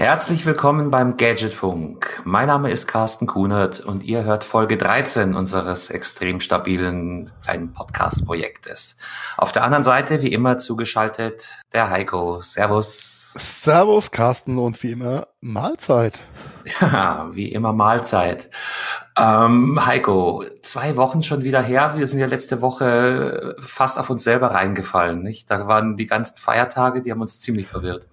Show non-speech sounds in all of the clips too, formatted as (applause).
Herzlich willkommen beim Gadgetfunk. Mein Name ist Carsten Kunert und ihr hört Folge 13 unseres extrem stabilen kleinen Podcast-Projektes. Auf der anderen Seite, wie immer, zugeschaltet der Heiko. Servus. Servus, Carsten, und wie immer Mahlzeit. Ja, wie immer Mahlzeit. Ähm, Heiko, zwei Wochen schon wieder her. Wir sind ja letzte Woche fast auf uns selber reingefallen, nicht? Da waren die ganzen Feiertage, die haben uns ziemlich verwirrt.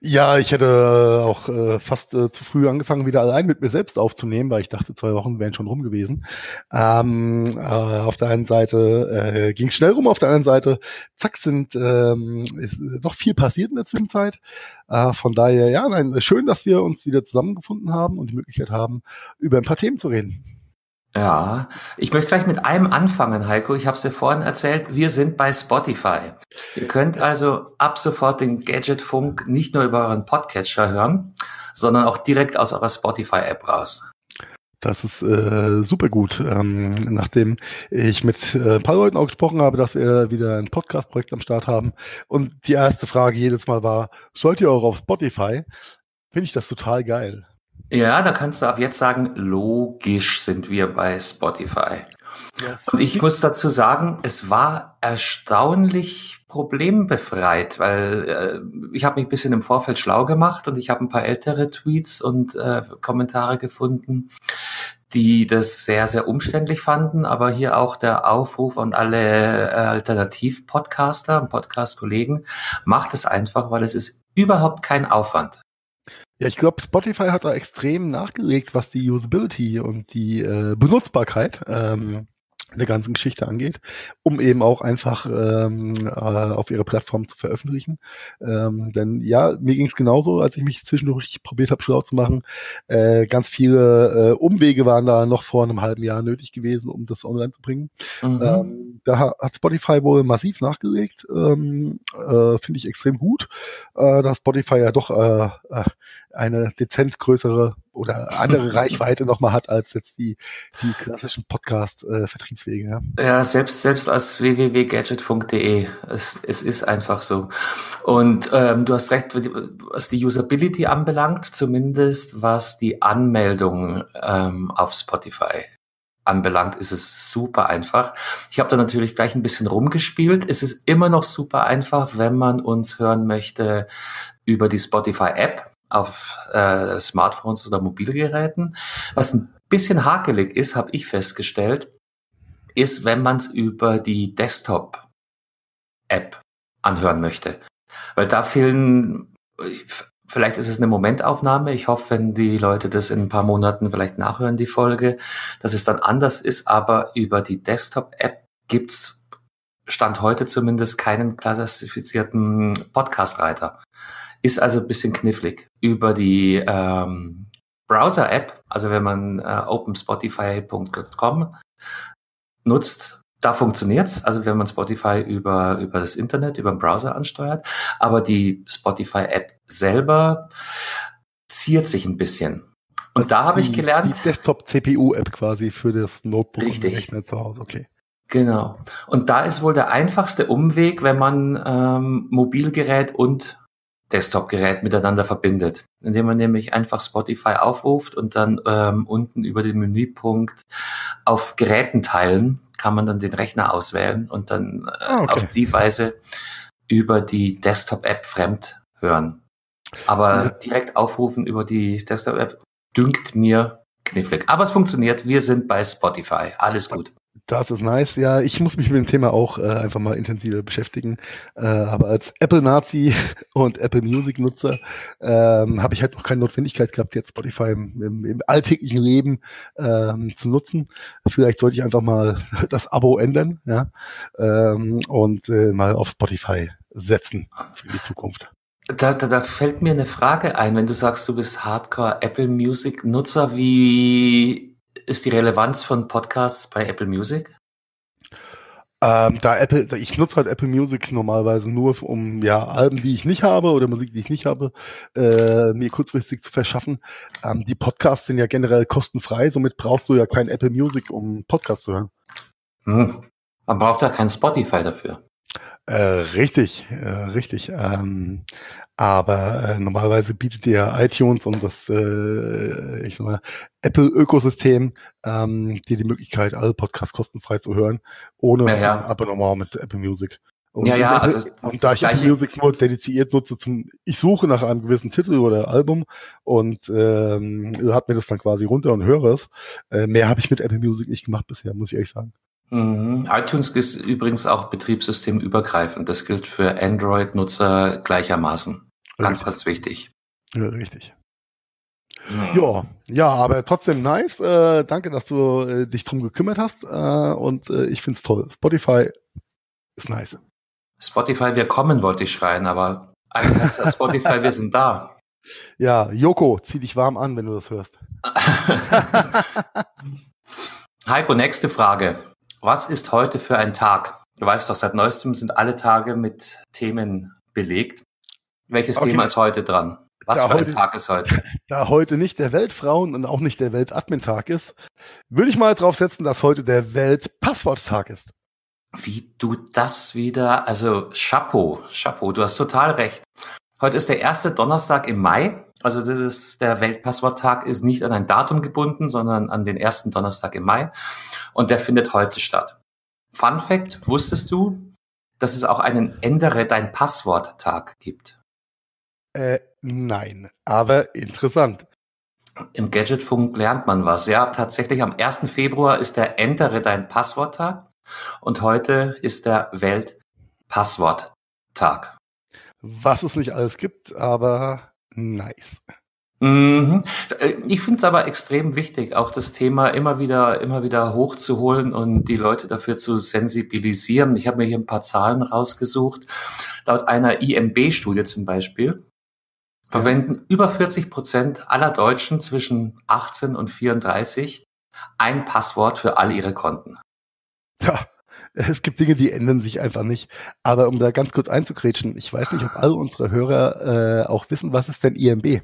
Ja, ich hätte auch äh, fast äh, zu früh angefangen, wieder allein mit mir selbst aufzunehmen, weil ich dachte, zwei Wochen wären schon rum gewesen. Ähm, äh, auf der einen Seite äh, ging es schnell rum, auf der anderen Seite, zack, sind ähm, ist noch viel passiert in der Zwischenzeit. Äh, von daher, ja, nein, schön, dass wir uns wieder zusammengefunden haben und die Möglichkeit haben, über ein paar Themen zu reden. Ja, ich möchte gleich mit einem anfangen, Heiko. Ich habe es dir vorhin erzählt, wir sind bei Spotify. Ihr könnt also ab sofort den Gadgetfunk nicht nur über euren Podcatcher hören, sondern auch direkt aus eurer Spotify-App raus. Das ist äh, super gut. Ähm, nachdem ich mit äh, ein paar Leuten auch gesprochen habe, dass wir wieder ein Podcast-Projekt am Start haben und die erste Frage jedes Mal war, sollt ihr auch auf Spotify? Finde ich das total geil. Ja, da kannst du ab jetzt sagen, logisch sind wir bei Spotify. Ja. Und ich muss dazu sagen, es war erstaunlich problembefreit, weil äh, ich habe mich ein bisschen im Vorfeld schlau gemacht und ich habe ein paar ältere Tweets und äh, Kommentare gefunden, die das sehr, sehr umständlich fanden. Aber hier auch der Aufruf an alle äh, Alternativ-Podcaster und Podcast-Kollegen, macht es einfach, weil es ist überhaupt kein Aufwand. Ja, ich glaube, Spotify hat da extrem nachgelegt, was die Usability und die äh, Benutzbarkeit ähm, der ganzen Geschichte angeht, um eben auch einfach ähm, äh, auf ihre Plattform zu veröffentlichen. Ähm, denn ja, mir ging es genauso, als ich mich zwischendurch probiert habe, schlau zu machen. Äh, ganz viele äh, Umwege waren da noch vor einem halben Jahr nötig gewesen, um das online zu bringen. Mhm. Ähm, da hat Spotify wohl massiv nachgelegt. Ähm, äh, Finde ich extrem gut, äh, dass Spotify ja doch äh, äh eine dezent größere oder andere (laughs) Reichweite nochmal hat als jetzt die, die klassischen Podcast-Vertriebswege. ja. ja, selbst, selbst als www.gadgetfunk.de. Es, es ist einfach so. Und ähm, du hast recht, was die Usability anbelangt, zumindest was die Anmeldung ähm, auf Spotify anbelangt, ist es super einfach. Ich habe da natürlich gleich ein bisschen rumgespielt. Es ist immer noch super einfach, wenn man uns hören möchte über die Spotify-App auf äh, Smartphones oder Mobilgeräten. Was ein bisschen hakelig ist, habe ich festgestellt, ist, wenn man es über die Desktop-App anhören möchte. Weil da fehlen, vielleicht ist es eine Momentaufnahme. Ich hoffe, wenn die Leute das in ein paar Monaten vielleicht nachhören, die Folge, dass es dann anders ist. Aber über die Desktop-App gibt's Stand heute zumindest keinen klassifizierten Podcast-Reiter. Ist also ein bisschen knifflig. Über die ähm, Browser-App, also wenn man äh, openspotify.com nutzt, da funktioniert's. Also wenn man Spotify über, über das Internet, über den Browser ansteuert. Aber die Spotify-App selber ziert sich ein bisschen. Und da habe ich gelernt. Die Desktop-CPU-App quasi für das Notebook richtig. und Rechner zu Hause, okay. Genau. Und da ist wohl der einfachste Umweg, wenn man ähm, Mobilgerät und Desktop-Gerät miteinander verbindet, indem man nämlich einfach Spotify aufruft und dann ähm, unten über den Menüpunkt auf Geräten teilen kann man dann den Rechner auswählen und dann äh, ah, okay. auf die Weise über die Desktop-App fremd hören. Aber ja. direkt aufrufen über die Desktop-App dünkt mir knifflig. Aber es funktioniert. Wir sind bei Spotify. Alles gut. Das ist nice. Ja, ich muss mich mit dem Thema auch äh, einfach mal intensiver beschäftigen. Äh, aber als Apple-Nazi (laughs) und Apple Music-Nutzer ähm, habe ich halt noch keine Notwendigkeit gehabt, jetzt Spotify im, im, im alltäglichen Leben ähm, zu nutzen. Vielleicht sollte ich einfach mal (laughs) das Abo ändern ja, ähm, und äh, mal auf Spotify setzen für die Zukunft. Da, da, da fällt mir eine Frage ein, wenn du sagst, du bist Hardcore Apple Music Nutzer, wie ist die Relevanz von Podcasts bei Apple Music? Ähm, da Apple, ich nutze halt Apple Music normalerweise nur, um ja Alben, die ich nicht habe oder Musik, die ich nicht habe, äh, mir kurzfristig zu verschaffen. Ähm, die Podcasts sind ja generell kostenfrei, somit brauchst du ja kein Apple Music, um Podcasts zu hören. Hm. Man braucht ja kein Spotify dafür. Äh, richtig, äh, richtig. Ähm, aber äh, normalerweise bietet ja iTunes und das, äh, ich sag mal, Apple-Ökosystem ähm, dir die Möglichkeit, alle Podcasts kostenfrei zu hören, ohne ja, ja. Abonnement mit Apple Music. Und, ja, ja, Apple, also und da ich Apple Music nur dediziert nutze zum, ich suche nach einem gewissen Titel oder Album und ähm, hat mir das dann quasi runter und höre es. Äh, mehr habe ich mit Apple Music nicht gemacht bisher, muss ich ehrlich sagen. Mhm. iTunes ist übrigens auch betriebssystemübergreifend. Das gilt für Android-Nutzer gleichermaßen. Ganz, ganz wichtig. Ja, richtig. Mhm. Ja, ja, aber trotzdem nice. Äh, danke, dass du äh, dich drum gekümmert hast. Äh, und äh, ich find's toll. Spotify ist nice. Spotify, wir kommen, wollte ich schreien, aber (laughs) Spotify, wir sind da. Ja, Joko, zieh dich warm an, wenn du das hörst. (laughs) Heiko, nächste Frage. Was ist heute für ein Tag? Du weißt doch, seit neuestem sind alle Tage mit Themen belegt. Welches okay. Thema ist heute dran? Was da für heute, ein Tag ist heute? (laughs) Da heute nicht der Weltfrauen und auch nicht der Weltadmin-Tag ist, würde ich mal drauf setzen, dass heute der Weltpassworttag ist. Wie du das wieder, also Chapeau, Chapeau, du hast total recht. Heute ist der erste Donnerstag im Mai. Also das ist, der Weltpassworttag ist nicht an ein Datum gebunden, sondern an den ersten Donnerstag im Mai. Und der findet heute statt. Fun Fact, wusstest du, dass es auch einen Ändere dein Passwort-Tag gibt? Äh, nein, aber interessant. Im Gadgetfunk lernt man was. Ja, tatsächlich am 1. Februar ist der Ändere dein Passwort-Tag und heute ist der Weltpasswort-Tag. Was es nicht alles gibt, aber nice. Mhm. Ich finde es aber extrem wichtig, auch das Thema immer wieder, immer wieder hochzuholen und die Leute dafür zu sensibilisieren. Ich habe mir hier ein paar Zahlen rausgesucht. Laut einer IMB-Studie zum Beispiel verwenden über 40 Prozent aller Deutschen zwischen 18 und 34 ein Passwort für all ihre Konten. Ja, es gibt Dinge, die ändern sich einfach nicht. Aber um da ganz kurz einzugrätschen, ich weiß nicht, ob alle unsere Hörer äh, auch wissen, was ist denn IMB?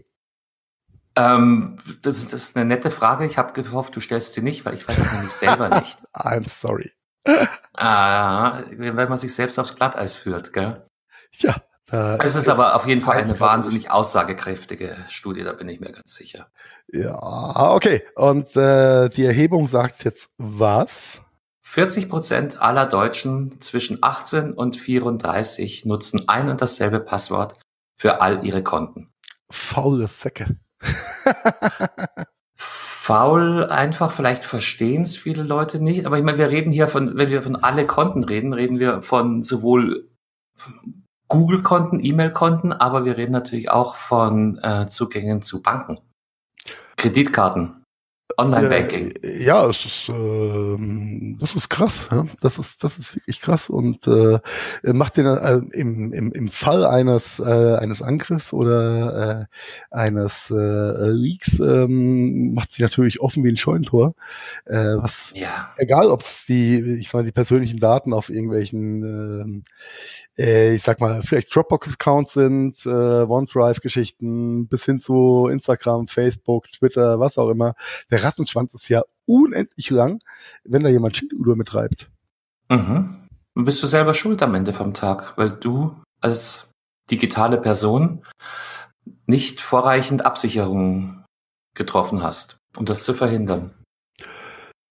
Ähm, das, das, ist eine nette Frage. Ich habe gehofft, du stellst sie nicht, weil ich weiß es nämlich selber (laughs) nicht. I'm sorry. Ah, wenn man sich selbst aufs Glatteis führt, gell? Ja, es ist aber auf jeden Fall eine wahnsinnig aussagekräftige Studie, da bin ich mir ganz sicher. Ja, okay. Und äh, die Erhebung sagt jetzt was? 40 Prozent aller Deutschen zwischen 18 und 34 nutzen ein und dasselbe Passwort für all ihre Konten. Faule Säcke. (laughs) Faul einfach, vielleicht verstehen es viele Leute nicht, aber ich meine, wir reden hier von, wenn wir von alle Konten reden, reden wir von sowohl Google-Konten, E-Mail-Konten, aber wir reden natürlich auch von äh, Zugängen zu Banken, Kreditkarten, Online-Banking. Äh, ja, es ist, äh, das ist krass. Ja? Das ist, das ist wirklich krass und äh, macht den äh, im, im, im Fall eines äh, eines Angriffs oder äh, eines äh, Leaks ähm, macht sich natürlich offen wie ein Scheunentor. Äh, was ja. egal, ob es die, ich sag mal, die persönlichen Daten auf irgendwelchen äh, äh, ich sag mal, vielleicht Dropbox-Accounts sind, äh, OneDrive-Geschichten, bis hin zu Instagram, Facebook, Twitter, was auch immer. Der Rattenschwanz ist ja unendlich lang, wenn da jemand Schindluder mitreibt. Mhm. Bist du selber schuld am Ende vom Tag, weil du als digitale Person nicht vorreichend Absicherungen getroffen hast, um das zu verhindern.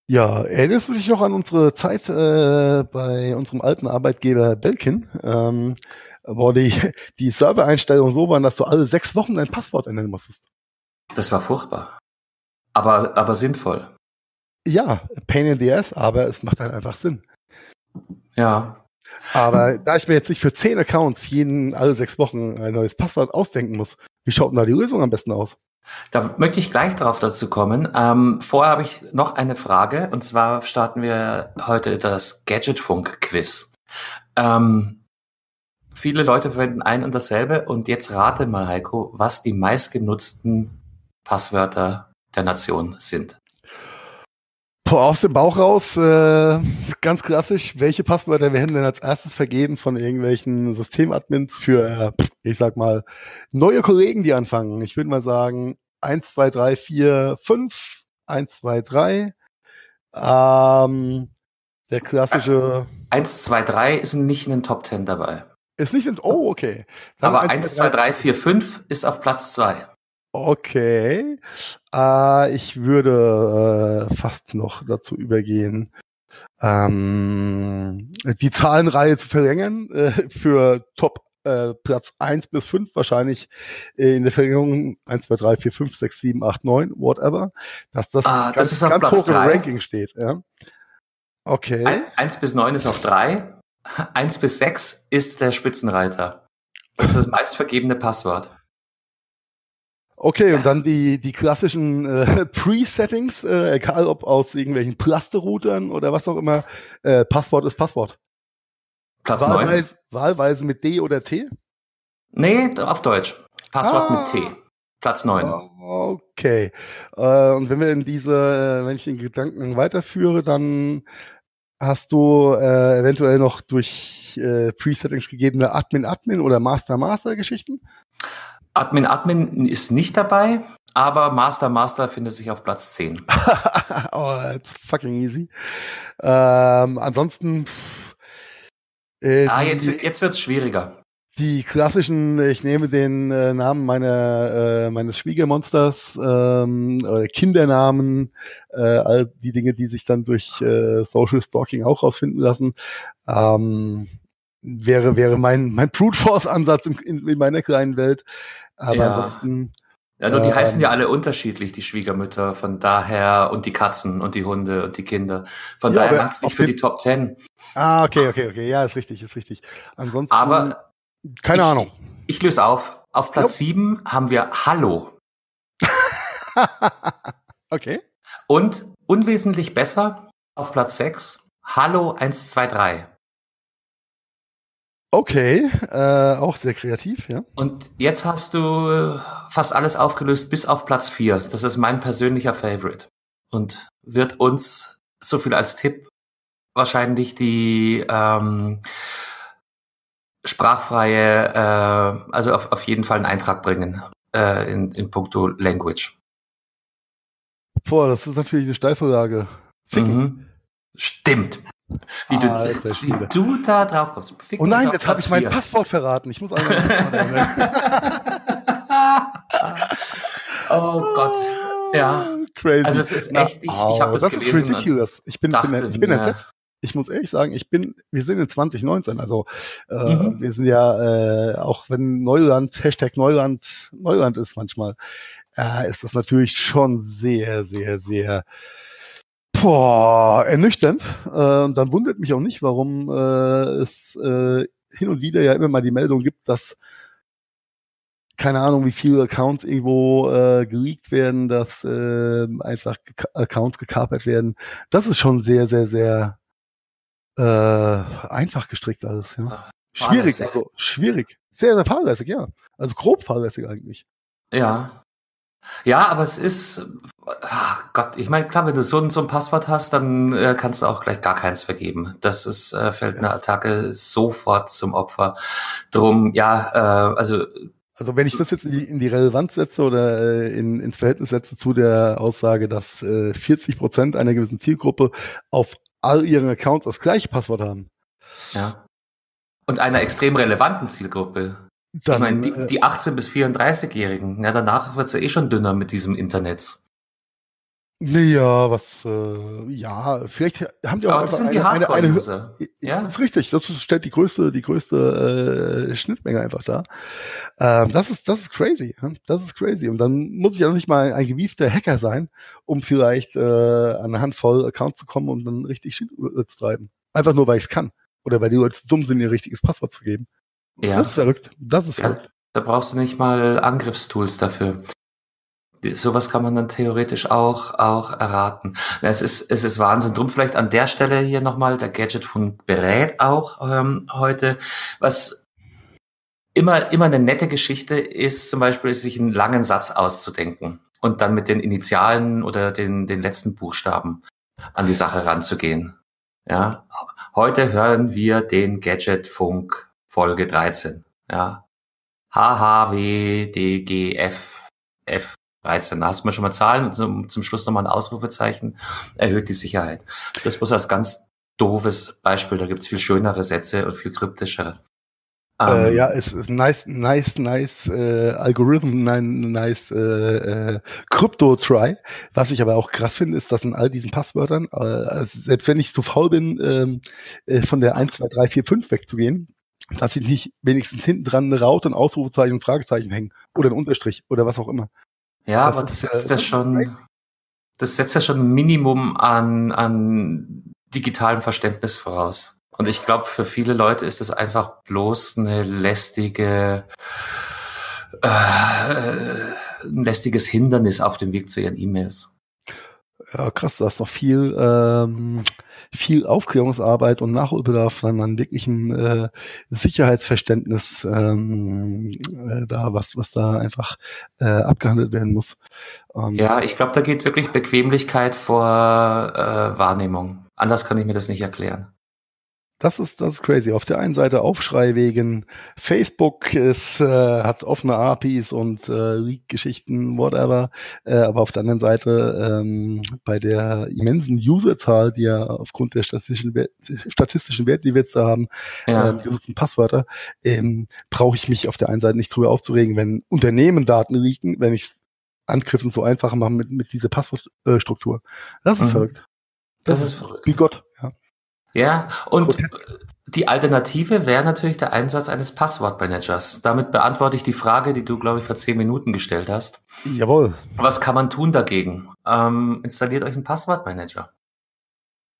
Ja, erinnerst du dich noch an unsere Zeit äh, bei unserem alten Arbeitgeber Belkin, ähm, wo die, die Servereinstellungen so waren, dass du alle sechs Wochen dein Passwort ändern musstest? Das war furchtbar. Aber, aber sinnvoll. Ja, pain in the ass, aber es macht halt einfach Sinn. Ja. Aber da ich mir jetzt nicht für zehn Accounts jeden alle sechs Wochen ein neues Passwort ausdenken muss, wie schaut denn da die Lösung am besten aus? Da möchte ich gleich darauf dazu kommen. Ähm, vorher habe ich noch eine Frage und zwar starten wir heute das Gadgetfunk-Quiz. Ähm, viele Leute verwenden ein und dasselbe und jetzt rate mal, Heiko, was die meistgenutzten Passwörter der Nation sind. Aus dem Bauch raus, äh, ganz klassisch, welche Passwörter werden denn als erstes vergeben von irgendwelchen Systemadmins für, äh, ich sag mal, neue Kollegen, die anfangen? Ich würde mal sagen, eins, zwei, drei, vier, fünf, eins, zwei, drei. Ähm, der klassische. Eins, zwei, drei ist nicht in den Top Ten dabei. Ist nicht in, oh, okay. Dann Aber eins, zwei, drei, vier, fünf ist auf Platz zwei. Okay. Äh, ich würde äh, fast noch dazu übergehen, ähm, die Zahlenreihe zu verlängern äh, für Top äh, Platz 1 bis 5 wahrscheinlich äh, in der Verlängerung 1, 2, 3, 4, 5, 6, 7, 8, 9, whatever, dass das, ah, ganz, das ganz hoch im Ranking steht. Ja. Okay. Ein, 1 bis 9 ist auf 3, 1 bis 6 ist der Spitzenreiter. Das ist das meistvergebene Passwort. Okay, und dann die, die klassischen äh, (laughs) Pre-Settings, äh, egal ob aus irgendwelchen Plasterroutern oder was auch immer, äh, Passwort ist Passwort. Platz wahlweise, 9. Wahlweise mit D oder T? Nee, auf Deutsch. Passwort ah. mit T. Platz 9. Okay. Äh, und wenn wir in diese, äh, wenn ich den Gedanken weiterführe, dann hast du äh, eventuell noch durch äh, Pre-Settings gegebene Admin-Admin oder Master-Master-Geschichten? Admin Admin ist nicht dabei, aber Master Master findet sich auf Platz 10. (laughs) oh, it's fucking easy. Ähm, ansonsten. Äh, ah, jetzt, jetzt wird's schwieriger. Die klassischen, ich nehme den äh, Namen meiner, äh, meines Schwiegermonsters, ähm, oder Kindernamen, äh, all die Dinge, die sich dann durch äh, Social Stalking auch rausfinden lassen. Ähm, wäre, wäre mein, mein Brute Force Ansatz in, in, in meiner kleinen Welt. Aber ja. ansonsten. Ja, nur die ähm, heißen ja alle unterschiedlich, die Schwiegermütter, von daher, und die Katzen und die Hunde und die Kinder. Von ja, daher langt es nicht für die Top Ten. Ah, okay, okay, okay. Ja, ist richtig, ist richtig. Ansonsten. Aber. Keine ich, Ahnung. Ich löse auf. Auf Platz jo. 7 haben wir Hallo. (laughs) okay. Und unwesentlich besser auf Platz 6 Hallo 123. Okay, äh, auch sehr kreativ, ja. Und jetzt hast du äh, fast alles aufgelöst bis auf Platz 4. Das ist mein persönlicher Favorite. Und wird uns, so viel als Tipp, wahrscheinlich die ähm, sprachfreie, äh, also auf, auf jeden Fall einen Eintrag bringen äh, in, in puncto Language. Boah, das ist natürlich eine Steilvorlage. Mhm. Stimmt. Wie du, Alter, wie du da drauf kommst. Fick oh nein, jetzt habe ich mein Passwort verraten. Ich muss einmal. (laughs) oh Gott. Ja. (laughs) Crazy. Also es ist echt, ich, ich habe das, das gelesen. ist ridiculous. Ich bin, dachte, bin, ich bin entsetzt. Ich muss ehrlich sagen, ich bin, wir sind in 2019, also äh, mhm. wir sind ja, äh, auch wenn Neuland, Hashtag Neuland, Neuland ist manchmal, äh, ist das natürlich schon sehr, sehr, sehr Boah, ernüchternd. Äh, dann wundert mich auch nicht, warum äh, es äh, hin und wieder ja immer mal die Meldung gibt, dass keine Ahnung, wie viele Accounts irgendwo äh, geleakt werden, dass äh, einfach Ge Accounts gekapert werden. Das ist schon sehr, sehr, sehr äh, einfach gestrickt alles. Ja. Ah, schwierig, also schwierig. Sehr, sehr fahrlässig, ja. Also grob fahrlässig eigentlich. Ja, ja, aber es ist, ach Gott, ich meine, klar, wenn du so, ein so ein Passwort hast, dann äh, kannst du auch gleich gar keins vergeben. Das ist, äh, fällt eine Attacke sofort zum Opfer. Drum, ja, äh, also also wenn ich das jetzt in die, in die Relevanz setze oder äh, in, ins Verhältnis setze zu der Aussage, dass äh, 40 Prozent einer gewissen Zielgruppe auf all ihren Accounts das gleiche Passwort haben. Ja. Und einer extrem relevanten Zielgruppe. Dann, ich meine, die, äh, die 18- bis 34-Jährigen, ja, danach wird es ja eh schon dünner mit diesem Internet. Naja, was, äh, ja, vielleicht haben die auch Aber das sind die eine, eine, eine, Ja, das ist richtig. Das stellt die größte, die größte äh, Schnittmenge einfach da. Ähm, das ist, das ist crazy. Das ist crazy. Und dann muss ich ja noch nicht mal ein gewiefter Hacker sein, um vielleicht äh, an eine Handvoll Accounts zu kommen und dann richtig Shit zu treiben. Einfach nur, weil ich es kann. Oder weil die Leute dumm sind, ihr richtiges Passwort zu geben. Ja. Das ist verrückt. Das ist ja, verrückt. Da brauchst du nicht mal Angriffstools dafür. Sowas kann man dann theoretisch auch, auch erraten. Es ist, es ist Wahnsinn. Drum vielleicht an der Stelle hier nochmal der Gadget von berät auch ähm, heute. Was immer, immer eine nette Geschichte ist, zum Beispiel, sich einen langen Satz auszudenken und dann mit den Initialen oder den, den letzten Buchstaben an die Sache ranzugehen. Ja, heute hören wir den Gadgetfunk Folge 13. Ja, HHWDGF F13. Da hast du schon mal Zahlen und zum, zum Schluss nochmal ein Ausrufezeichen. Erhöht die Sicherheit. Das muss als ganz doofes Beispiel. Da gibt's viel schönere Sätze und viel kryptischere. Äh, ähm, ja, es ist nice, nice, nice äh, Algorithm, nice äh, äh, Crypto-Try. Was ich aber auch krass finde, ist, dass in all diesen Passwörtern, äh, also selbst wenn ich zu faul bin, ähm, äh, von der 1, 2, 3, 4, 5 wegzugehen, dass ich nicht wenigstens hinten dran eine Raute, ein Ausrufezeichen, ein Fragezeichen hängen oder ein Unterstrich oder was auch immer. Ja, das aber das setzt ja schon, das setzt ja schon ein Minimum an, an digitalem Verständnis voraus. Und ich glaube, für viele Leute ist das einfach bloß eine lästige, äh, ein lästiges Hindernis auf dem Weg zu ihren E-Mails. Ja, krass, da ist noch viel, ähm, viel Aufklärungsarbeit und Nachholbedarf dann an wirklichem äh, Sicherheitsverständnis ähm, äh, da, was, was da einfach äh, abgehandelt werden muss. Und ja, ich glaube, da geht wirklich Bequemlichkeit vor äh, Wahrnehmung. Anders kann ich mir das nicht erklären. Das ist, das ist crazy. Auf der einen Seite Aufschrei wegen Facebook ist, äh, hat offene APIs und äh, Leak-Geschichten, whatever. Äh, aber auf der anderen Seite ähm, bei der immensen Userzahl, die ja aufgrund der statistischen, Wert, statistischen Werte, die wir jetzt da haben, ja. äh, benutzen Passwörter, ähm, brauche ich mich auf der einen Seite nicht drüber aufzuregen, wenn Unternehmen Daten leaken, wenn ich Angriffen so einfach mache mit, mit dieser Passwortstruktur. Das ist mhm. verrückt. Das, das ist verrückt. Wie Gott, ja. Und die Alternative wäre natürlich der Einsatz eines Passwortmanagers. Damit beantworte ich die Frage, die du, glaube ich, vor zehn Minuten gestellt hast. Jawohl. Was kann man tun dagegen? Ähm, installiert euch einen Passwortmanager.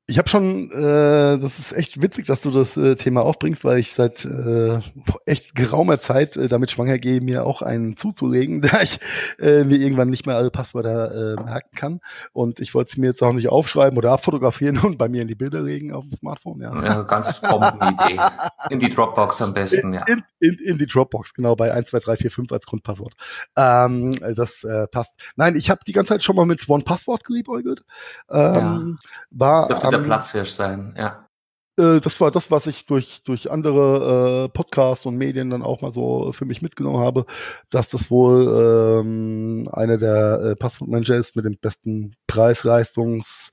Ich habe schon, äh, das ist echt witzig, dass du das äh, Thema aufbringst, weil ich seit äh, echt geraumer Zeit äh, damit schwanger gehe, mir auch einen zuzulegen, (laughs) da ich äh, mir irgendwann nicht mehr alle Passwörter äh, merken kann. Und ich wollte sie mir jetzt auch nicht aufschreiben oder abfotografieren (laughs) und bei mir in die Bilder legen auf dem Smartphone. Ja, ja ganz Bombenidee. In die Dropbox am besten, ja. In, in, in die Dropbox, genau, bei 1, 2, 3, 4, 5 als Grundpasswort. Ähm, das äh, passt. Nein, ich habe die ganze Zeit schon mal mit One Passwort geliebäugelt. Ähm, ja. War der Platzhirsch sein, ja. Äh, das war das, was ich durch, durch andere äh, Podcasts und Medien dann auch mal so für mich mitgenommen habe, dass das wohl ähm, einer der äh, Passwortmanager ist mit dem besten Preis-Leistungs-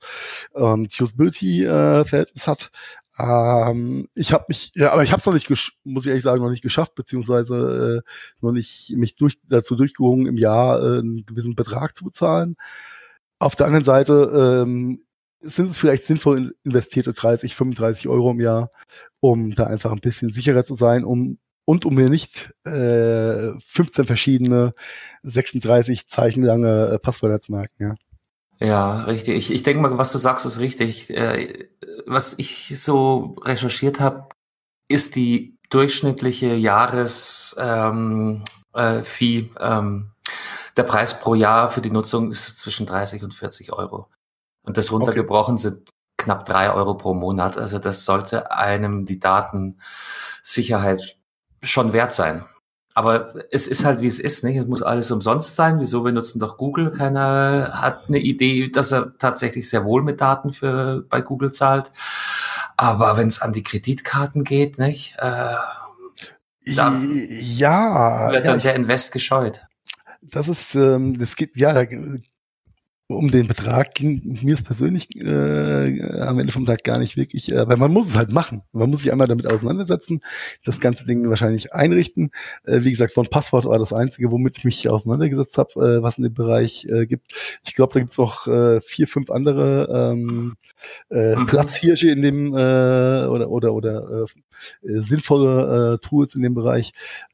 und Usability-Verhältnis äh, hat. Ähm, ich habe mich, ja, aber ich habe es noch nicht, muss ich ehrlich sagen, noch nicht geschafft, beziehungsweise äh, noch nicht mich durch, dazu durchgerungen, im Jahr äh, einen gewissen Betrag zu bezahlen. Auf der anderen Seite ähm, sind es vielleicht sinnvoll investierte 30, 35 Euro im Jahr, um da einfach ein bisschen sicherer zu sein, um und um mir nicht äh, 15 verschiedene 36 Zeichen lange äh, Passwörter zu merken, ja. Ja, richtig. Ich, ich denke mal, was du sagst, ist richtig. Äh, was ich so recherchiert habe, ist die durchschnittliche Jahres ähm, äh, Fee, ähm, der Preis pro Jahr für die Nutzung ist zwischen 30 und 40 Euro. Und das runtergebrochen okay. sind knapp drei Euro pro Monat. Also das sollte einem die Datensicherheit schon wert sein. Aber es ist halt, wie es ist. Nicht? Es muss alles umsonst sein. Wieso? Wir nutzen doch Google. Keiner hat eine Idee, dass er tatsächlich sehr wohl mit Daten für bei Google zahlt. Aber wenn es an die Kreditkarten geht, nicht? Äh, dann ja, wird dann ja, der Invest gescheut. Das ist, ähm, das geht, ja, da um den Betrag ging mir es persönlich äh, am Ende vom Tag gar nicht wirklich, äh, weil man muss es halt machen. Man muss sich einmal damit auseinandersetzen, das ganze Ding wahrscheinlich einrichten. Äh, wie gesagt, von Passwort war das Einzige, womit ich mich auseinandergesetzt habe, äh, was in dem Bereich äh, gibt. Ich glaube, da gibt es noch äh, vier, fünf andere ähm, äh, mhm. Platzhirsche in dem äh, oder oder oder äh, sinnvolle äh, Tools in dem Bereich.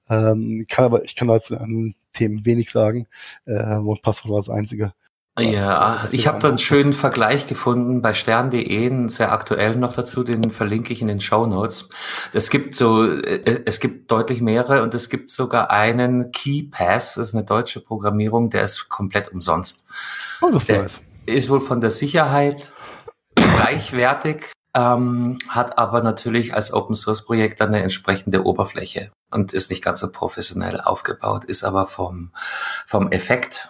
Ähm, kann aber ich kann dazu an Themen wenig sagen. Äh, One Passwort war das Einzige. Ja, ich habe da einen schönen Vergleich gefunden bei stern.de, sehr aktuell noch dazu, den verlinke ich in den Show Notes. Es gibt so, äh, es gibt deutlich mehrere und es gibt sogar einen KeyPass, das ist eine deutsche Programmierung, der ist komplett umsonst. Oh, das der weiß. ist wohl von der Sicherheit gleichwertig, ähm, hat aber natürlich als Open Source Projekt eine entsprechende Oberfläche und ist nicht ganz so professionell aufgebaut, ist aber vom, vom Effekt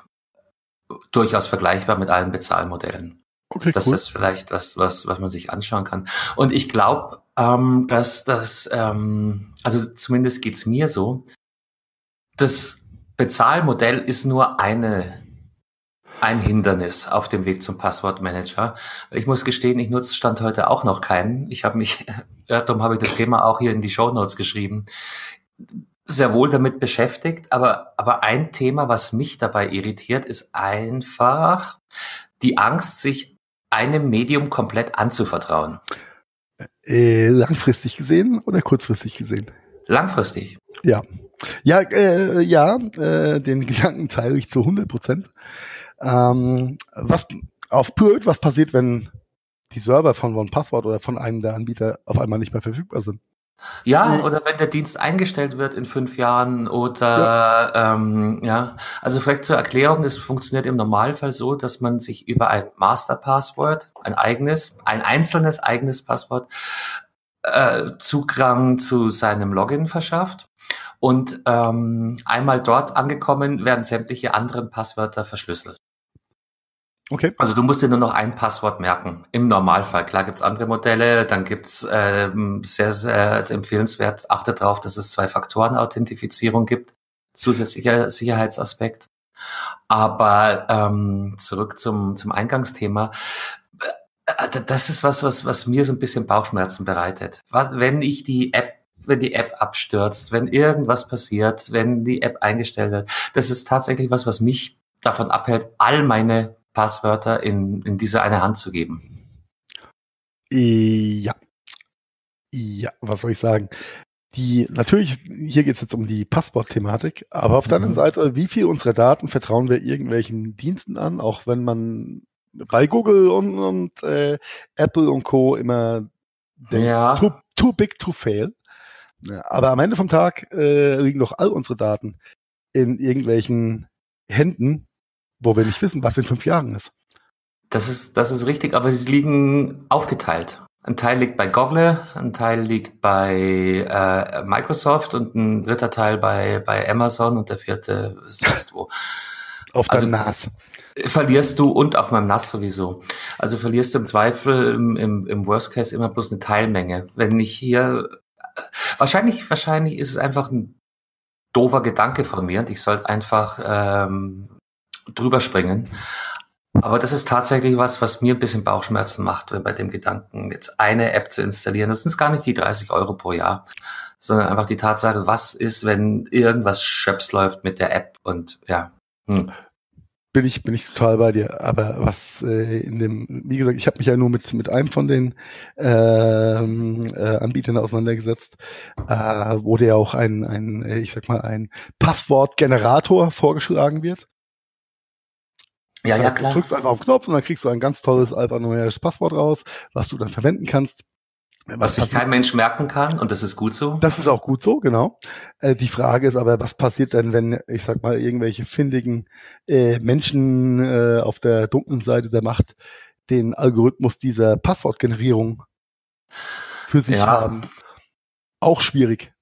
durchaus vergleichbar mit allen Bezahlmodellen. Okay, das cool. ist vielleicht was, was, was man sich anschauen kann. Und ich glaube, ähm, dass das, ähm, also zumindest geht's mir so, das Bezahlmodell ist nur eine ein Hindernis auf dem Weg zum Passwortmanager. Ich muss gestehen, ich nutze Stand heute auch noch keinen. Ich habe mich, (laughs) darum habe ich das Thema auch hier in die Show Notes geschrieben, sehr wohl damit beschäftigt. Aber, aber ein Thema, was mich dabei irritiert, ist einfach die Angst, sich einem Medium komplett anzuvertrauen. Äh, langfristig gesehen oder kurzfristig gesehen? Langfristig. Ja. Ja, äh, ja, äh, den (laughs) Gedanken teile ich zu 100 Prozent. Ähm, was auf Pult, was passiert, wenn die Server von OnePassword oder von einem der Anbieter auf einmal nicht mehr verfügbar sind? Ja, oder wenn der Dienst eingestellt wird in fünf Jahren oder ja. Ähm, ja, also vielleicht zur Erklärung, es funktioniert im Normalfall so, dass man sich über ein Masterpasswort, ein eigenes, ein einzelnes eigenes Passwort äh, Zugang zu seinem Login verschafft. Und ähm, einmal dort angekommen, werden sämtliche anderen Passwörter verschlüsselt. Okay. Also du musst dir nur noch ein Passwort merken. Im Normalfall. Klar gibt's andere Modelle, dann gibt's ähm, sehr, sehr empfehlenswert, achte darauf, dass es Zwei-Faktoren-Authentifizierung gibt. Zusätzlicher Sicherheitsaspekt. Aber ähm, zurück zum, zum Eingangsthema. Äh, das ist was, was, was mir so ein bisschen Bauchschmerzen bereitet. Was, wenn ich die App wenn die App abstürzt, wenn irgendwas passiert, wenn die App eingestellt wird. Das ist tatsächlich was, was mich davon abhält, all meine Passwörter in, in diese eine Hand zu geben. Ja. Ja, was soll ich sagen? Die, natürlich, hier geht es jetzt um die Passwortthematik, aber auf der anderen mhm. Seite, wie viel unserer Daten vertrauen wir irgendwelchen Diensten an, auch wenn man bei Google und, und äh, Apple und Co. immer denkt, ja. too, too big to fail. Aber am Ende vom Tag äh, liegen doch all unsere Daten in irgendwelchen Händen, wo wir nicht wissen, was in fünf Jahren ist. Das ist, das ist richtig, aber sie liegen aufgeteilt. Ein Teil liegt bei Google, ein Teil liegt bei äh, Microsoft und ein dritter Teil bei, bei Amazon und der vierte sonst wo. (laughs) Auf deinem also, NAS. Verlierst du und auf meinem NAS sowieso. Also verlierst du im Zweifel im, im, im Worst Case immer bloß eine Teilmenge. Wenn ich hier wahrscheinlich, wahrscheinlich ist es einfach ein doofer Gedanke von mir und ich sollte einfach ähm, drüber springen. Aber das ist tatsächlich was, was mir ein bisschen Bauchschmerzen macht, wenn bei dem Gedanken, jetzt eine App zu installieren. Das sind gar nicht die 30 Euro pro Jahr, sondern einfach die Tatsache, was ist, wenn irgendwas Schöps läuft mit der App und ja. Hm. Bin ich, bin ich total bei dir. Aber was äh, in dem, wie gesagt, ich habe mich ja nur mit, mit einem von den ähm, äh, Anbietern auseinandergesetzt, äh, wo dir auch ein, ein, ich sag mal, ein Passwortgenerator vorgeschlagen wird. Ja, das heißt, ja, klar. Du drückst einfach auf den Knopf und dann kriegst du ein ganz tolles alphanumerisches Passwort raus, was du dann verwenden kannst. Was sich kein Mensch merken kann und das ist gut so. Das ist auch gut so, genau. Äh, die Frage ist aber, was passiert denn, wenn, ich sag mal, irgendwelche findigen äh, Menschen äh, auf der dunklen Seite der Macht den Algorithmus dieser Passwortgenerierung für sich ja. haben? Auch schwierig.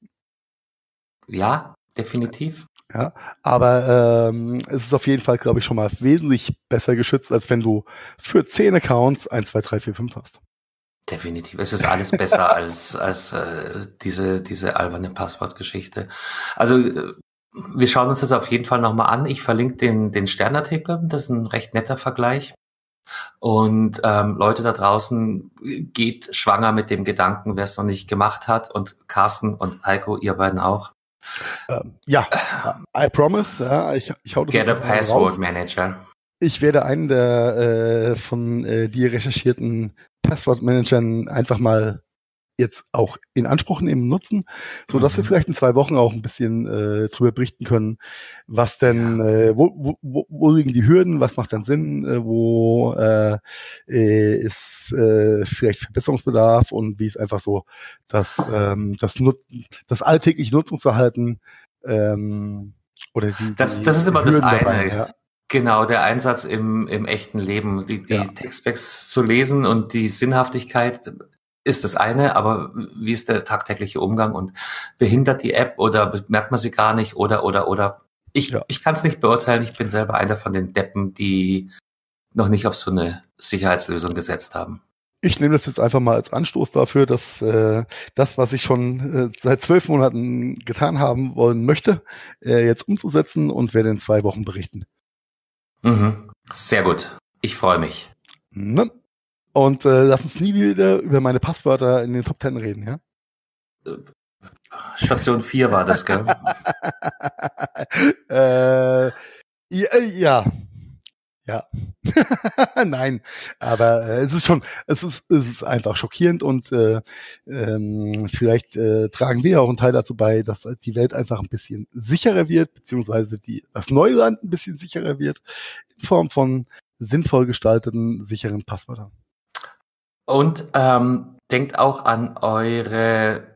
Ja, definitiv. Ja, aber ähm, es ist auf jeden Fall, glaube ich, schon mal wesentlich besser geschützt, als wenn du für zehn Accounts 1, 2, 3, 4, 5 hast. Definitiv. Es ist alles besser (laughs) als, als äh, diese, diese alberne Passwortgeschichte. Also äh, wir schauen uns das auf jeden Fall nochmal an. Ich verlinke den, den Sternartikel. Das ist ein recht netter Vergleich. Und ähm, Leute da draußen, geht schwanger mit dem Gedanken, wer es noch nicht gemacht hat. Und Carsten und Heiko, ihr beiden auch. Ähm, ja, I promise. Ja, ich, ich hau das Get a Password raus. Manager. Ich werde einen der äh, von äh, dir recherchierten Passwortmanagern einfach mal jetzt auch in Anspruch nehmen, nutzen, so dass mhm. wir vielleicht in zwei Wochen auch ein bisschen äh, drüber berichten können, was denn, ja. äh, wo, wo, wo liegen die Hürden, was macht dann Sinn, äh, wo äh, äh, ist äh, vielleicht Verbesserungsbedarf und wie ist einfach so das, ähm, das, Nut das alltägliche Nutzungsverhalten ähm, oder die, das, das ist immer Hürden das eine. Dabei, ja. Genau, der Einsatz im, im echten Leben, die, die ja. Textbacks zu lesen und die Sinnhaftigkeit ist das eine, aber wie ist der tagtägliche Umgang und behindert die App oder merkt man sie gar nicht oder oder oder ich, ja. ich kann es nicht beurteilen, ich bin selber einer von den Deppen, die noch nicht auf so eine Sicherheitslösung gesetzt haben. Ich nehme das jetzt einfach mal als Anstoß dafür, dass äh, das, was ich schon äh, seit zwölf Monaten getan haben wollen möchte, äh, jetzt umzusetzen und werde in zwei Wochen berichten. Mhm. Sehr gut. Ich freue mich. Ne? Und äh, lass uns nie wieder über meine Passwörter in den Top Ten reden, ja? Station 4 war das, gell? (laughs) äh, ja, ja, ja. (laughs) Nein, aber äh, es ist schon, es ist, es ist einfach schockierend und äh, ähm, vielleicht äh, tragen wir auch einen Teil dazu bei, dass die Welt einfach ein bisschen sicherer wird, beziehungsweise die, das Neuland ein bisschen sicherer wird, in Form von sinnvoll gestalteten, sicheren Passwörtern. Und ähm, denkt auch an eure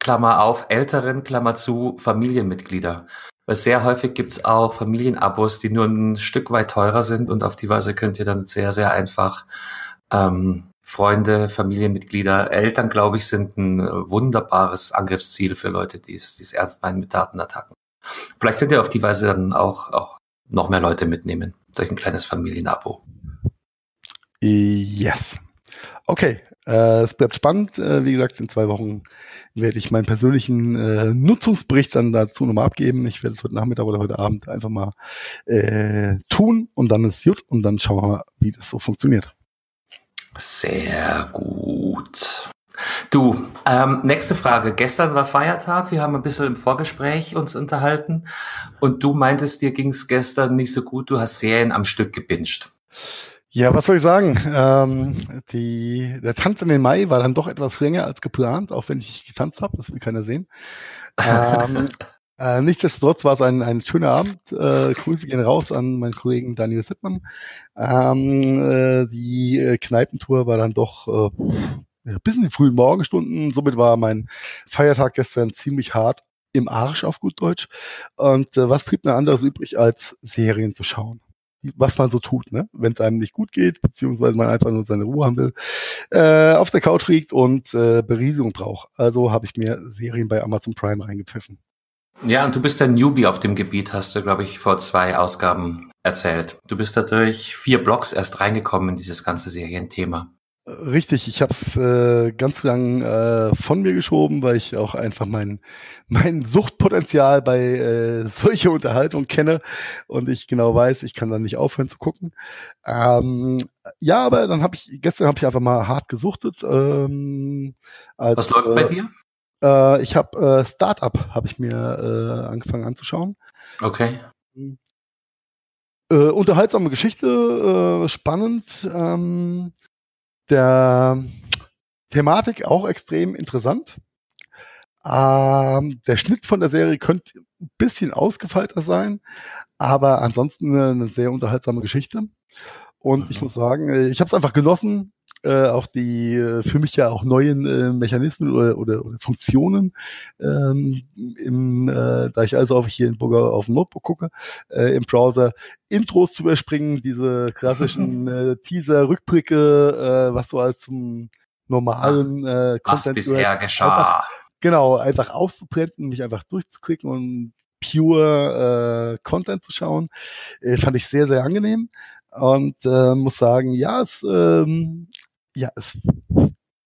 Klammer auf, älteren, Klammer zu, Familienmitglieder. Weil sehr häufig gibt's auch Familienabos, die nur ein Stück weit teurer sind und auf die Weise könnt ihr dann sehr, sehr einfach ähm, Freunde, Familienmitglieder, Eltern, glaube ich, sind ein wunderbares Angriffsziel für Leute, die es ernst meinen mit Datenattacken. Vielleicht könnt ihr auf die Weise dann auch, auch noch mehr Leute mitnehmen durch ein kleines Familienabo. Yes. Okay, äh, es bleibt spannend. Äh, wie gesagt, in zwei Wochen werde ich meinen persönlichen äh, Nutzungsbericht dann dazu nochmal abgeben. Ich werde es heute Nachmittag oder heute Abend einfach mal äh, tun und dann ist gut und dann schauen wir mal, wie das so funktioniert. Sehr gut. Du, ähm, nächste Frage. Gestern war Feiertag, wir haben ein bisschen im Vorgespräch uns unterhalten und du meintest, dir ging es gestern nicht so gut, du hast Serien am Stück gebinged. Ja, was soll ich sagen? Ähm, die, der Tanz in den Mai war dann doch etwas länger als geplant, auch wenn ich getanzt habe, das will keiner sehen. Ähm, (laughs) äh, nichtsdestotrotz war es ein, ein schöner Abend. Äh, Grüße gehen raus an meinen Kollegen Daniel Sittmann. Ähm, äh, die äh, Kneipentour war dann doch äh, bis in die frühen Morgenstunden. Somit war mein Feiertag gestern ziemlich hart im Arsch auf gut Deutsch. Und äh, was blieb mir anderes übrig, als Serien zu schauen? Was man so tut, ne? wenn es einem nicht gut geht, beziehungsweise man einfach nur seine Ruhe haben will, äh, auf der Couch liegt und äh, Berieselung braucht. Also habe ich mir Serien bei Amazon Prime reingepfiffen. Ja, und du bist ein Newbie auf dem Gebiet, hast du, glaube ich, vor zwei Ausgaben erzählt. Du bist dadurch vier Blogs erst reingekommen in dieses ganze Serienthema. Richtig, ich habe es äh, ganz lang äh, von mir geschoben, weil ich auch einfach mein, mein Suchtpotenzial bei äh, solcher Unterhaltung kenne und ich genau weiß, ich kann dann nicht aufhören zu gucken. Ähm, ja, aber dann habe ich, gestern habe ich einfach mal hart gesuchtet. Ähm, als, Was läuft bei dir? Äh, ich habe äh, Startup, habe ich mir äh, angefangen anzuschauen. Okay. Äh, unterhaltsame Geschichte, äh, spannend. Ähm, der Thematik auch extrem interessant. Ähm, der Schnitt von der Serie könnte ein bisschen ausgefeilter sein, aber ansonsten eine, eine sehr unterhaltsame Geschichte. Und mhm. ich muss sagen, ich habe es einfach genossen, äh, auch die äh, für mich ja auch neuen äh, Mechanismen oder, oder, oder Funktionen, ähm, im, äh, da ich also auf hier in Burger auf dem Notebook gucke, äh, im Browser Intros zu überspringen, diese klassischen (laughs) äh, Teaser, Rückblicke, äh, was so als zum normalen äh, Content was bisher geschah. Einfach, genau, einfach auszublenden, mich einfach durchzuklicken und pure äh, Content zu schauen, äh, fand ich sehr, sehr angenehm und äh, muss sagen, ja, es ähm, ja, es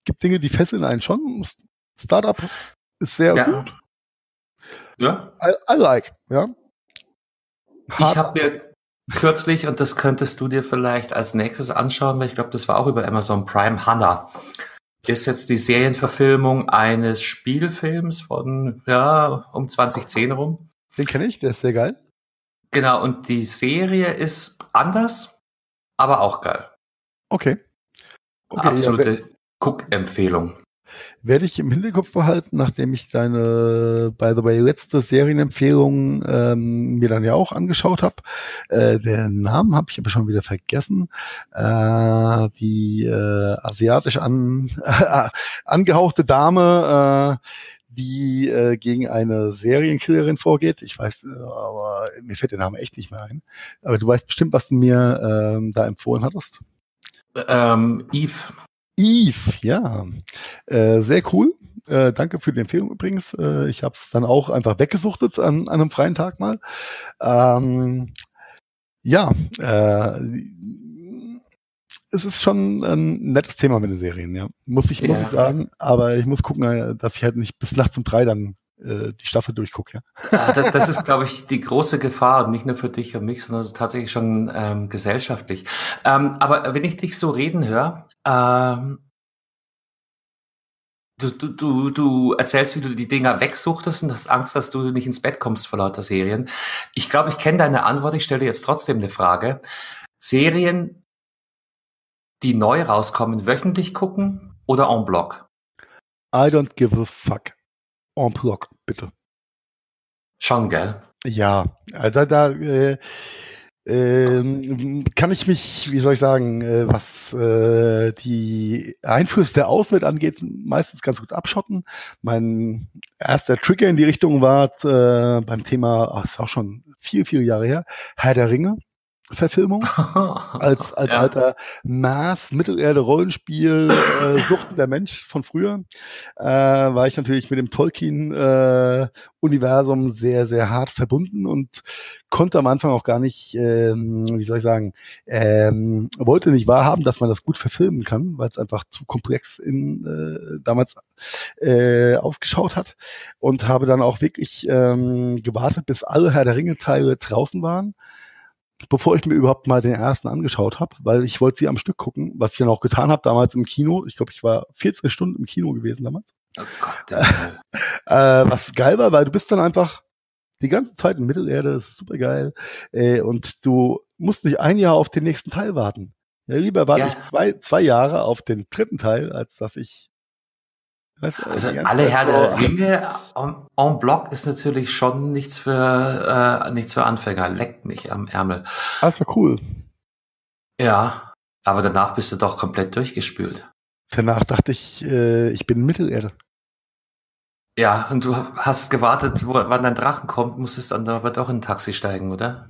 gibt Dinge, die fesseln einen schon. Startup ist sehr ja. gut. Ja. I, I like, ja. Hard ich habe mir kürzlich, und das könntest du dir vielleicht als nächstes anschauen, weil ich glaube, das war auch über Amazon Prime, Hannah. Ist jetzt die Serienverfilmung eines Spielfilms von, ja, um 2010 rum. Den kenne ich, der ist sehr geil. Genau, und die Serie ist anders, aber auch geil. Okay. Okay, Absolute ja, Cook-Empfehlung. Werde ich im Hinterkopf behalten, nachdem ich deine, by the way, letzte Serienempfehlung ähm, mir dann ja auch angeschaut habe. Äh, den Namen habe ich aber schon wieder vergessen. Äh, die äh, asiatisch an, äh, (laughs) angehauchte Dame, äh, die äh, gegen eine Serienkillerin vorgeht. Ich weiß, äh, aber mir fällt der Name echt nicht mehr ein. Aber du weißt bestimmt, was du mir äh, da empfohlen hattest. Ähm, Eve. Eve, ja. Äh, sehr cool. Äh, danke für die Empfehlung übrigens. Äh, ich habe es dann auch einfach weggesuchtet an, an einem freien Tag mal. Ähm, Ja, äh, es ist schon ein nettes Thema mit den Serien, ja. Muss ich, muss ich sagen. Aber ich muss gucken, äh, dass ich halt nicht bis nachts um drei dann äh, die Staffel durchgucke, ja. ja das, das, ist, glaube ich, die große Gefahr, nicht nur für dich und mich, sondern tatsächlich schon ähm, gesellschaftlich. Ähm, aber wenn ich dich so reden höre, ähm, Du, du, du, du erzählst, wie du die Dinger wegsuchtest und hast Angst, dass du nicht ins Bett kommst vor lauter Serien. Ich glaube, ich kenne deine Antwort. Ich stelle dir jetzt trotzdem eine Frage. Serien, die neu rauskommen, wöchentlich gucken oder en bloc? I don't give a fuck. En bloc, bitte. Schon, gell? Ja, also da, äh, ähm, kann ich mich, wie soll ich sagen, äh, was äh, die Einflüsse der Auswelt angeht, meistens ganz gut abschotten. Mein erster Trigger in die Richtung war äh, beim Thema, ach, ist auch schon viel, viele Jahre her, Herr der Ringe. Verfilmung (laughs) als, als ja. alter Maß, Mittelerde, Rollenspiel, äh, Suchten der Mensch von früher, äh, war ich natürlich mit dem Tolkien-Universum äh, sehr, sehr hart verbunden und konnte am Anfang auch gar nicht, ähm, wie soll ich sagen, ähm, wollte nicht wahrhaben, dass man das gut verfilmen kann, weil es einfach zu komplex in äh, damals äh, ausgeschaut hat und habe dann auch wirklich ähm, gewartet, bis alle Herr der Ringe-Teile draußen waren bevor ich mir überhaupt mal den ersten angeschaut habe, weil ich wollte sie am Stück gucken, was ich dann auch getan habe damals im Kino. Ich glaube, ich war 14 Stunden im Kino gewesen damals. Oh Gott. (laughs) äh, was geil war, weil du bist dann einfach die ganze Zeit in Mittelerde, das ist super geil. Äh, und du musst nicht ein Jahr auf den nächsten Teil warten. Ja, lieber warte ja. ich zwei, zwei Jahre auf den dritten Teil, als dass ich also alle Herr der Ringe en bloc ist natürlich schon nichts für, äh, nichts für Anfänger. Leckt mich am Ärmel. Das war cool. Ja, aber danach bist du doch komplett durchgespült. Danach dachte ich, äh, ich bin Mittelerde. Ja, und du hast gewartet, wo, wann dein Drachen kommt, musstest dann aber doch in ein Taxi steigen, oder?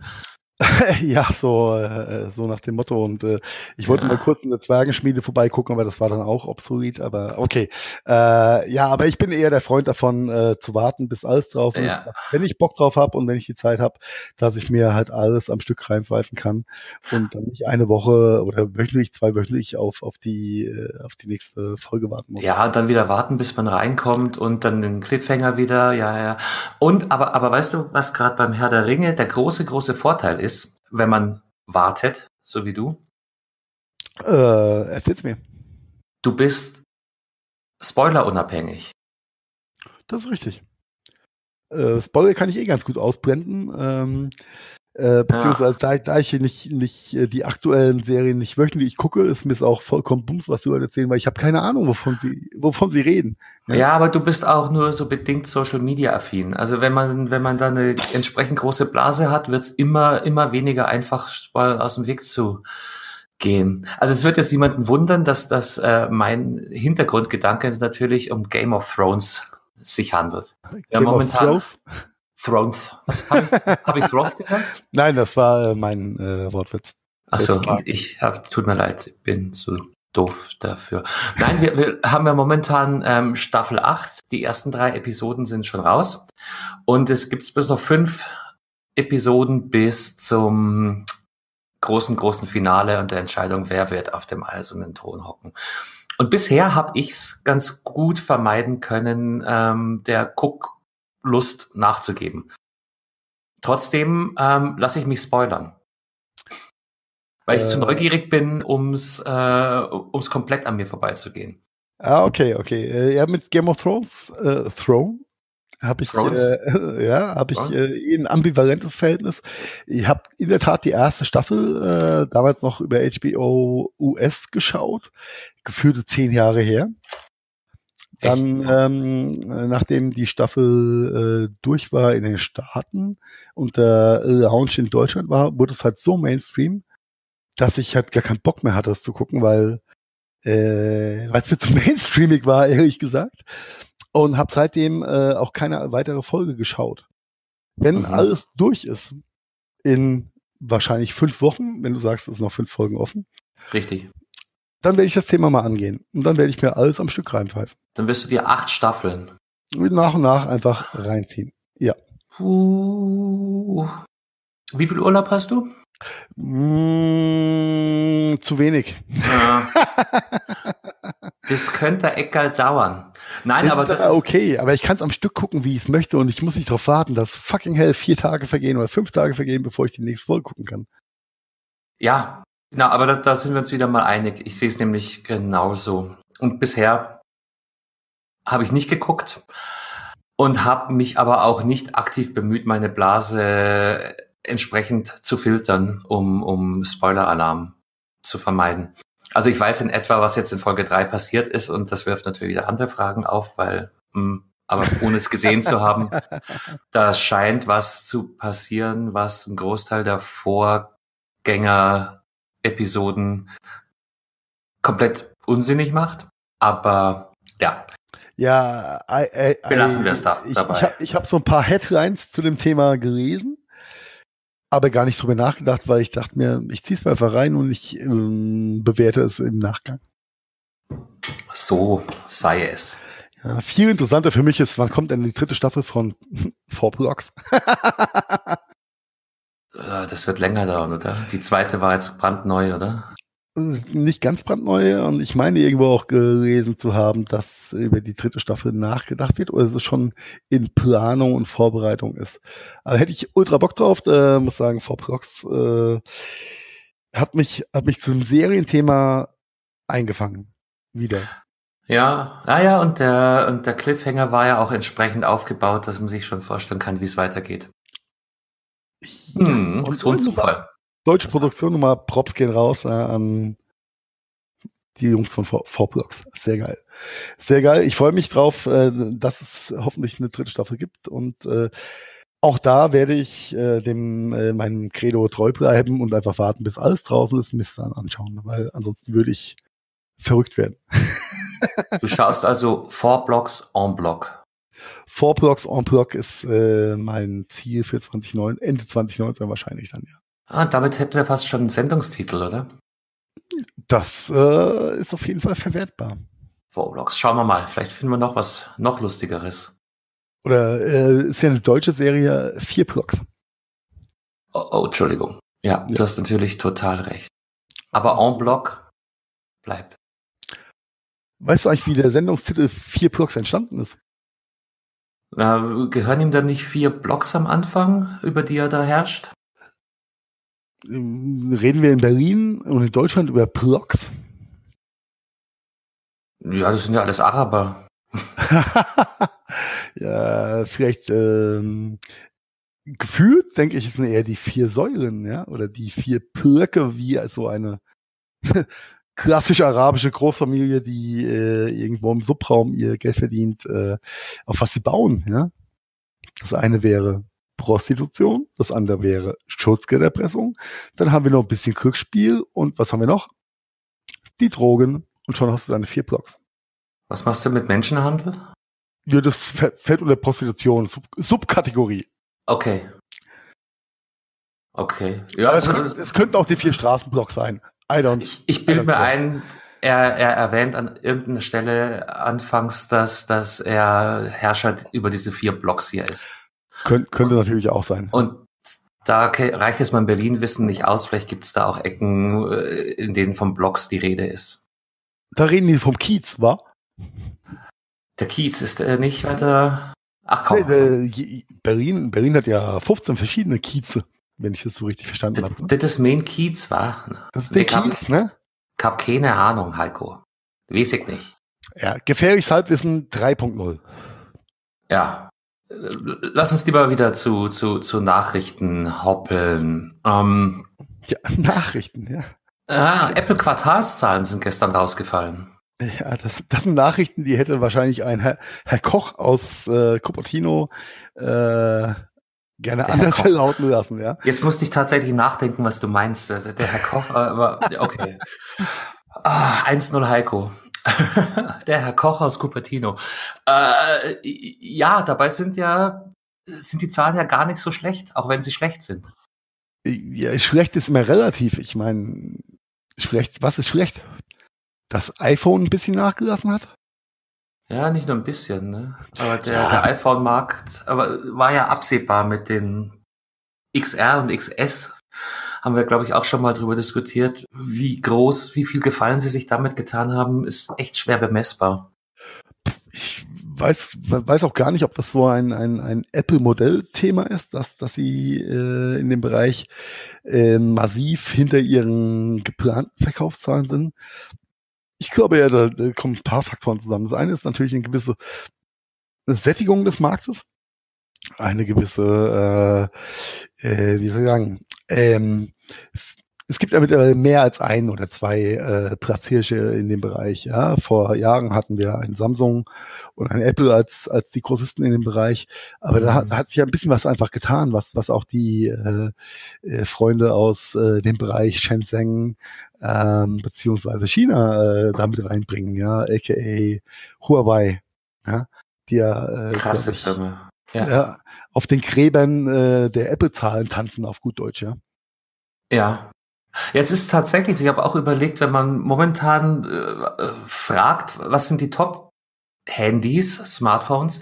(laughs) ja, so, äh, so nach dem Motto. Und äh, ich wollte ja. mal kurz in der Zwergenschmiede vorbeigucken, aber das war dann auch obsolet. Aber okay. Äh, ja, aber ich bin eher der Freund davon, äh, zu warten, bis alles draußen ja. ist. Wenn ich Bock drauf habe und wenn ich die Zeit habe, dass ich mir halt alles am Stück reinpfeifen kann und dann nicht eine Woche oder wöchentlich, zwei wöchentlich auf, auf, die, äh, auf die nächste Folge warten muss. Ja, und dann wieder warten, bis man reinkommt und dann den Cliffhanger wieder. Ja, ja. Und aber, aber weißt du, was gerade beim Herr der Ringe der große, große Vorteil ist, wenn man wartet, so wie du? Äh, erzähl's mir. Du bist spoilerunabhängig. Das ist richtig. Äh, Spoiler kann ich eh ganz gut ausblenden. Ähm, äh, beziehungsweise ja. da, ich nicht, nicht äh, die aktuellen Serien nicht wöchentlich gucke, ist mir es auch vollkommen bums, was du heute erzählen, weil ich habe keine Ahnung, wovon sie, wovon sie reden. Ja? ja? aber du bist auch nur so bedingt Social Media affin. Also wenn man, wenn man da eine entsprechend große Blase hat, wird es immer, immer weniger einfach mal aus dem Weg zu gehen. Also es wird jetzt niemanden wundern, dass das äh, mein Hintergrundgedanke natürlich um Game of Thrones sich handelt. Game ja, momentan. Thrones. Was habe ich, hab ich Thrones gesagt? (laughs) Nein, das war äh, mein äh, Wortwitz. Achso, ich hab, tut mir leid, bin zu doof dafür. Nein, wir, wir haben ja momentan ähm, Staffel 8. Die ersten drei Episoden sind schon raus. Und es gibt bis noch fünf Episoden bis zum großen, großen Finale und der Entscheidung, wer wird auf dem eisernen Thron hocken. Und bisher habe ich's ganz gut vermeiden können, ähm, der Cook Lust nachzugeben. Trotzdem ähm, lasse ich mich spoilern. Weil ich äh, zu neugierig bin, ums, äh, ums komplett an mir vorbeizugehen. Ah, okay, okay. Äh, ja, mit Game of Thrones, äh, Throne, habe ich, äh, (laughs) ja, habe ich äh, ein ambivalentes Verhältnis. Ich habe in der Tat die erste Staffel äh, damals noch über HBO US geschaut, gefühlte zehn Jahre her. Dann, ähm, nachdem die Staffel äh, durch war in den Staaten und der Lounge in Deutschland war, wurde es halt so Mainstream, dass ich halt gar keinen Bock mehr hatte, das zu gucken, weil äh, weil es mir zu (laughs) mainstreamig war, ehrlich gesagt. Und habe seitdem äh, auch keine weitere Folge geschaut. Wenn mhm. alles durch ist, in wahrscheinlich fünf Wochen, wenn du sagst, es sind noch fünf Folgen offen. Richtig dann werde ich das Thema mal angehen. Und dann werde ich mir alles am Stück reinpfeifen. Dann wirst du dir acht Staffeln. Nach und nach einfach reinziehen. Ja. Puh. Wie viel Urlaub hast du? Mm, zu wenig. Ja. das könnte Eckal dauern. Nein, das aber ist das ist okay. Aber ich kann es am Stück gucken, wie ich es möchte, und ich muss nicht darauf warten, dass fucking hell vier Tage vergehen oder fünf Tage vergehen, bevor ich die nächste Folge gucken kann. Ja, genau, aber da, da sind wir uns wieder mal einig. Ich sehe es nämlich genauso. Und bisher habe ich nicht geguckt und habe mich aber auch nicht aktiv bemüht, meine Blase entsprechend zu filtern, um, um Spoiler-Alarm zu vermeiden. Also ich weiß in etwa, was jetzt in Folge 3 passiert ist und das wirft natürlich wieder andere Fragen auf, weil, mh, hm, aber ohne es gesehen zu haben, (laughs) da scheint was zu passieren, was einen Großteil der Vorgänger-Episoden komplett unsinnig macht. Aber ja, ja, I, I, belassen wir es da ich, dabei. Ich, habe ich hab so ein paar Headlines zu dem Thema gelesen, aber gar nicht drüber nachgedacht, weil ich dachte mir, ich ziehe es mir einfach rein und ich ähm, bewerte es im Nachgang. So sei es. Ja, viel interessanter für mich ist, wann kommt denn die dritte Staffel von (laughs) Four Blocks? (laughs) Das wird länger dauern, oder? Die zweite war jetzt brandneu, oder? nicht ganz brandneu und ich meine irgendwo auch gelesen zu haben, dass über die dritte Staffel nachgedacht wird oder es schon in Planung und Vorbereitung ist. Also hätte ich ultra Bock drauf, äh, muss sagen, Vorprox äh, hat mich hat mich zum Serienthema eingefangen wieder. Ja, ah ja, und der und der Cliffhanger war ja auch entsprechend aufgebaut, dass man sich schon vorstellen kann, wie es weitergeht. Ja, hm, und so ein Zufall. Deutsche Produktion, nochmal Props gehen raus äh, an die Jungs von V-Blocks. Sehr geil. Sehr geil. Ich freue mich drauf, äh, dass es hoffentlich eine dritte Staffel gibt und äh, auch da werde ich äh, dem äh, meinem Credo treu bleiben und einfach warten, bis alles draußen ist, Mist dann anschauen, weil ansonsten würde ich verrückt werden. du schaust also Four Blocks en Block. Four Blocks en Block ist äh, mein Ziel für 2019, Ende 2019 wahrscheinlich dann, ja. Ah, damit hätten wir fast schon einen Sendungstitel, oder? Das äh, ist auf jeden Fall verwertbar. Roblox. Schauen wir mal. Vielleicht finden wir noch was noch lustigeres. Oder äh, ist ja eine deutsche Serie, vier Blocks. Oh, oh Entschuldigung. Ja, ja, du hast natürlich total recht. Aber en bloc bleibt. Weißt du eigentlich, wie der Sendungstitel vier Blocks entstanden ist? Na, gehören ihm dann nicht vier Blocks am Anfang, über die er da herrscht? reden wir in Berlin und in Deutschland über Blocks? Ja, das sind ja alles Araber. (laughs) ja, vielleicht ähm, gefühlt, denke ich, sind eher die vier Säulen, ja, oder die vier Blöcke, wie so eine klassische arabische Großfamilie, die äh, irgendwo im Subraum ihr Geld verdient, äh, auf was sie bauen, ja. Das eine wäre Prostitution, das andere wäre Schutzgelderpressung. Dann haben wir noch ein bisschen Glücksspiel und was haben wir noch? Die Drogen und schon hast du deine vier Blocks. Was machst du mit Menschenhandel? Ja, das fällt unter Prostitution, Sub Subkategorie. Okay. Okay. Ja, es, also, es könnten auch die vier Straßenblocks sein. I don't. Ich, ich bilde mir ein, er, er erwähnt an irgendeiner Stelle anfangs, dass, dass er Herrscher über diese vier Blocks hier ist. Könnt, könnte natürlich auch sein. Und da reicht jetzt mein Berlin-Wissen nicht aus. Vielleicht gibt es da auch Ecken, äh, in denen vom Blocks die Rede ist. Da reden die vom Kiez, wa? Der Kiez ist äh, nicht weiter. Ach komm. Nee, äh, Berlin, Berlin hat ja 15 verschiedene Kieze, wenn ich das so richtig verstanden habe. Ne? Das ist Main Kiez, war. Das ist der Kiez, ne? Ich hab keine Ahnung, Heiko. Weiß ich nicht. Ja, gefährliches Halbwissen 3.0. Ja, lass uns lieber wieder zu, zu, zu Nachrichten hoppeln. Ähm, ja, (laughs) Nachrichten, ja. Ah, Apple Quartalszahlen sind gestern rausgefallen. Ja, das, das sind Nachrichten, die hätte wahrscheinlich ein Herr, Herr Koch aus äh, Cupertino äh, gerne der anders verlauten lassen, ja. Jetzt musste ich tatsächlich nachdenken, was du meinst. Also der Herr Koch, aber okay. Ah, 1-0 Heiko. (laughs) der Herr Koch aus Cupertino. Äh, ja, dabei sind ja sind die Zahlen ja gar nicht so schlecht, auch wenn sie schlecht sind. Ja, schlecht ist immer relativ. Ich meine, schlecht, was ist schlecht? Das iPhone ein bisschen nachgelassen hat? Ja, nicht nur ein bisschen, ne? Aber der, ja. der iPhone-Markt, aber war ja absehbar mit den XR und XS haben wir, glaube ich, auch schon mal drüber diskutiert. Wie groß, wie viel Gefallen sie sich damit getan haben, ist echt schwer bemessbar. Ich weiß, weiß auch gar nicht, ob das so ein, ein, ein Apple-Modell-Thema ist, dass, dass sie äh, in dem Bereich äh, massiv hinter ihren geplanten Verkaufszahlen sind. Ich glaube ja, da, da kommen ein paar Faktoren zusammen. Das eine ist natürlich eine gewisse Sättigung des Marktes, eine gewisse, äh, äh, wie soll ich sagen, ähm, es gibt ja mittlerweile mehr als ein oder zwei äh, Platzhirsche in dem Bereich. Ja, vor Jahren hatten wir ein Samsung und ein Apple als als die Großisten in dem Bereich, aber mhm. da, hat, da hat sich ja ein bisschen was einfach getan, was was auch die äh, äh, Freunde aus äh, dem Bereich Shenzhen ähm, beziehungsweise China äh, damit reinbringen, ja, aka Huawei, ja, die ja äh, krasse Firma. Ja. ja. auf den Gräbern äh, der Apple-Zahlen tanzen auf gut Deutsch, ja. Ja, ja, es ist tatsächlich, ich habe auch überlegt, wenn man momentan äh, fragt, was sind die Top-Handys, Smartphones,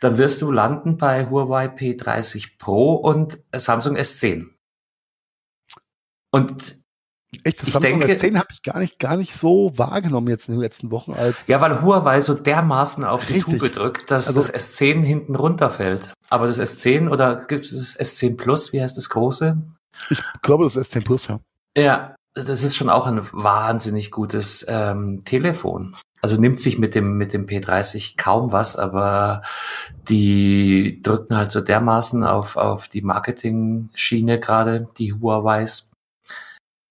dann wirst du landen bei Huawei P30 Pro und Samsung S10. Und Echt, das ich Samsung denke, S10 habe ich gar nicht, gar nicht so wahrgenommen jetzt in den letzten Wochen. Als ja, weil Huawei so dermaßen auf die richtig. Tube drückt, dass also, das S10 hinten runterfällt. Aber das S10 oder gibt es das S10 Plus, wie heißt das große? Ich glaube, das S10 Plus, ja. Ja, das ist schon auch ein wahnsinnig gutes ähm, Telefon. Also nimmt sich mit dem mit dem P30 kaum was, aber die drücken halt so dermaßen auf auf die Marketing-Schiene gerade die Huawei's,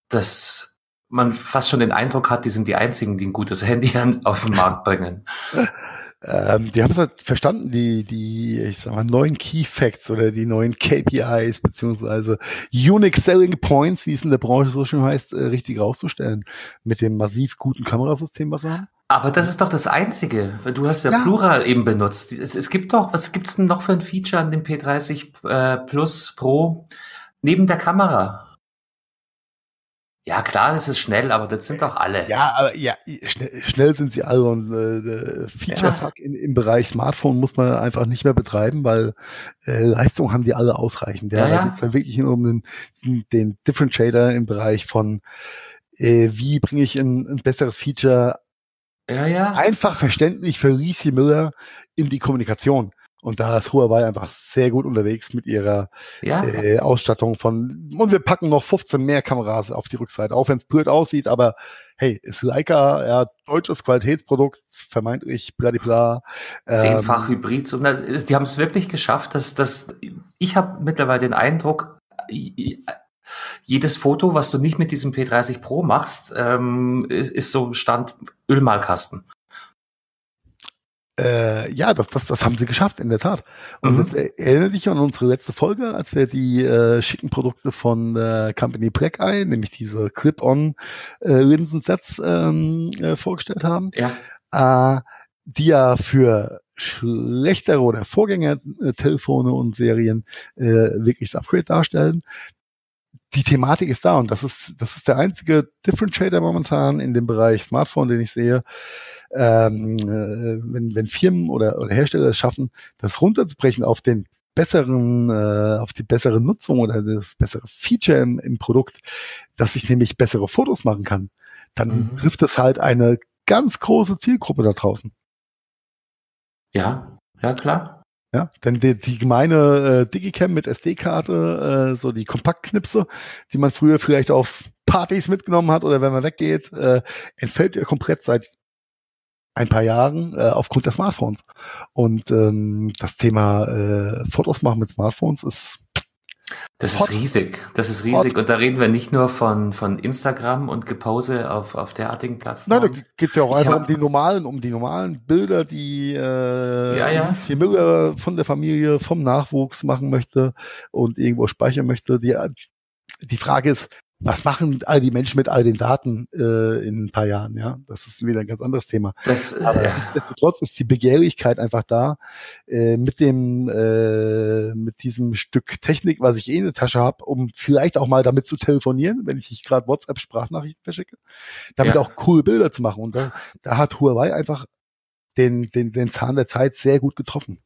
dass man fast schon den Eindruck hat, die sind die einzigen, die ein gutes Handy auf den Markt bringen. (laughs) Ähm, die haben es halt verstanden, die, die, ich sag mal, neuen Key Facts oder die neuen KPIs beziehungsweise Unique Selling Points, wie es in der Branche so schön heißt, äh, richtig rauszustellen. Mit dem massiv guten Kamerasystem, was wir haben. Aber das ist doch das Einzige. Du hast ja, ja. Plural eben benutzt. Es, es, gibt doch, was gibt's denn noch für ein Feature an dem P30 äh, Plus Pro neben der Kamera? Ja, klar, das ist schnell, aber das sind doch alle. Ja, aber ja, schnell, schnell sind sie alle und äh, Feature-Fuck ja. im Bereich Smartphone muss man einfach nicht mehr betreiben, weil äh, Leistung haben die alle ausreichend. Ja, ja, da geht's dann wirklich nur um den, den Differentiator im Bereich von äh, wie bringe ich ein, ein besseres Feature ja, ja. einfach verständlich für Riesi Müller in die Kommunikation. Und da ist Huawei einfach sehr gut unterwegs mit ihrer ja. äh, Ausstattung von, und wir packen noch 15 mehr Kameras auf die Rückseite, auch wenn es blöd aussieht, aber hey, ist Leica, ja, deutsches Qualitätsprodukt, vermeintlich bladibla. Ähm, Zehnfach Hybrid, so, die haben es wirklich geschafft, dass, dass ich habe mittlerweile den Eindruck, jedes Foto, was du nicht mit diesem P30 Pro machst, ähm, ist, ist so Stand Ölmalkasten. Äh, ja, das, das, das haben sie geschafft, in der Tat. Und mhm. jetzt erinnere dich an unsere letzte Folge, als wir die äh, schicken Produkte von äh, Company Black Eye, nämlich diese Clip-on äh, ähm, äh, vorgestellt haben. Ja. Äh, die ja für schlechtere oder Vorgängertelefone und Serien äh, wirklich das Upgrade darstellen. Die Thematik ist da und das ist, das ist der einzige Differentiator momentan in dem Bereich Smartphone, den ich sehe ähm, äh, wenn, wenn Firmen oder, oder Hersteller es schaffen, das runterzubrechen auf den besseren, äh, auf die bessere Nutzung oder das bessere Feature im, im Produkt, dass ich nämlich bessere Fotos machen kann, dann mhm. trifft es halt eine ganz große Zielgruppe da draußen. Ja, ja klar. Ja, denn die, die gemeine äh, Digicam mit SD-Karte, äh, so die Kompaktknipse, die man früher vielleicht auf Partys mitgenommen hat oder wenn man weggeht, äh, entfällt ja komplett seit ein paar Jahren äh, aufgrund der Smartphones. Und ähm, das Thema äh, Fotos machen mit Smartphones ist das Hot. ist riesig. Das ist riesig. Hot. Und da reden wir nicht nur von, von Instagram und Gepose auf, auf derartigen Plattformen. Nein, da geht es ja auch einfach um die normalen, um die normalen Bilder, die äh, ja, ja. die Müller von der Familie, vom Nachwuchs machen möchte und irgendwo speichern möchte. Die, die Frage ist, was machen all die Menschen mit all den Daten äh, in ein paar Jahren, ja? Das ist wieder ein ganz anderes Thema. Das, äh, Aber nichtsdestotrotz ist die Begehrlichkeit einfach da, äh, mit dem, äh, mit diesem Stück Technik, was ich eh in der Tasche habe, um vielleicht auch mal damit zu telefonieren, wenn ich nicht gerade WhatsApp-Sprachnachrichten verschicke, damit ja. auch coole Bilder zu machen. Und da, da hat Huawei einfach den, den, den Zahn der Zeit sehr gut getroffen.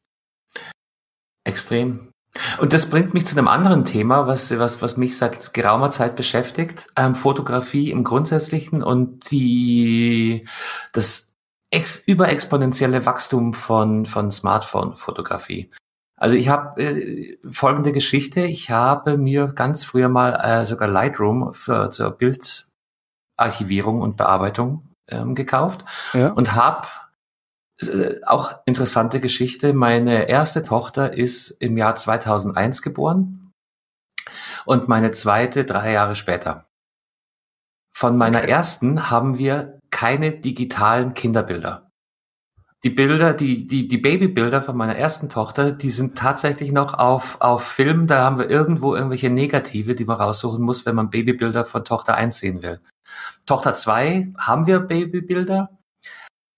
Extrem. Und das bringt mich zu einem anderen Thema, was, was, was mich seit geraumer Zeit beschäftigt. Ähm, Fotografie im Grundsätzlichen und die, das ex, überexponentielle Wachstum von, von Smartphone-Fotografie. Also ich habe äh, folgende Geschichte. Ich habe mir ganz früher mal äh, sogar Lightroom für, zur Bildarchivierung und Bearbeitung ähm, gekauft ja. und habe äh, auch interessante Geschichte. Meine erste Tochter ist im Jahr 2001 geboren und meine zweite drei Jahre später. Von meiner okay. ersten haben wir keine digitalen Kinderbilder. Die Bilder, die, die, die Babybilder von meiner ersten Tochter, die sind tatsächlich noch auf, auf Film. Da haben wir irgendwo irgendwelche Negative, die man raussuchen muss, wenn man Babybilder von Tochter 1 sehen will. Tochter 2 haben wir Babybilder,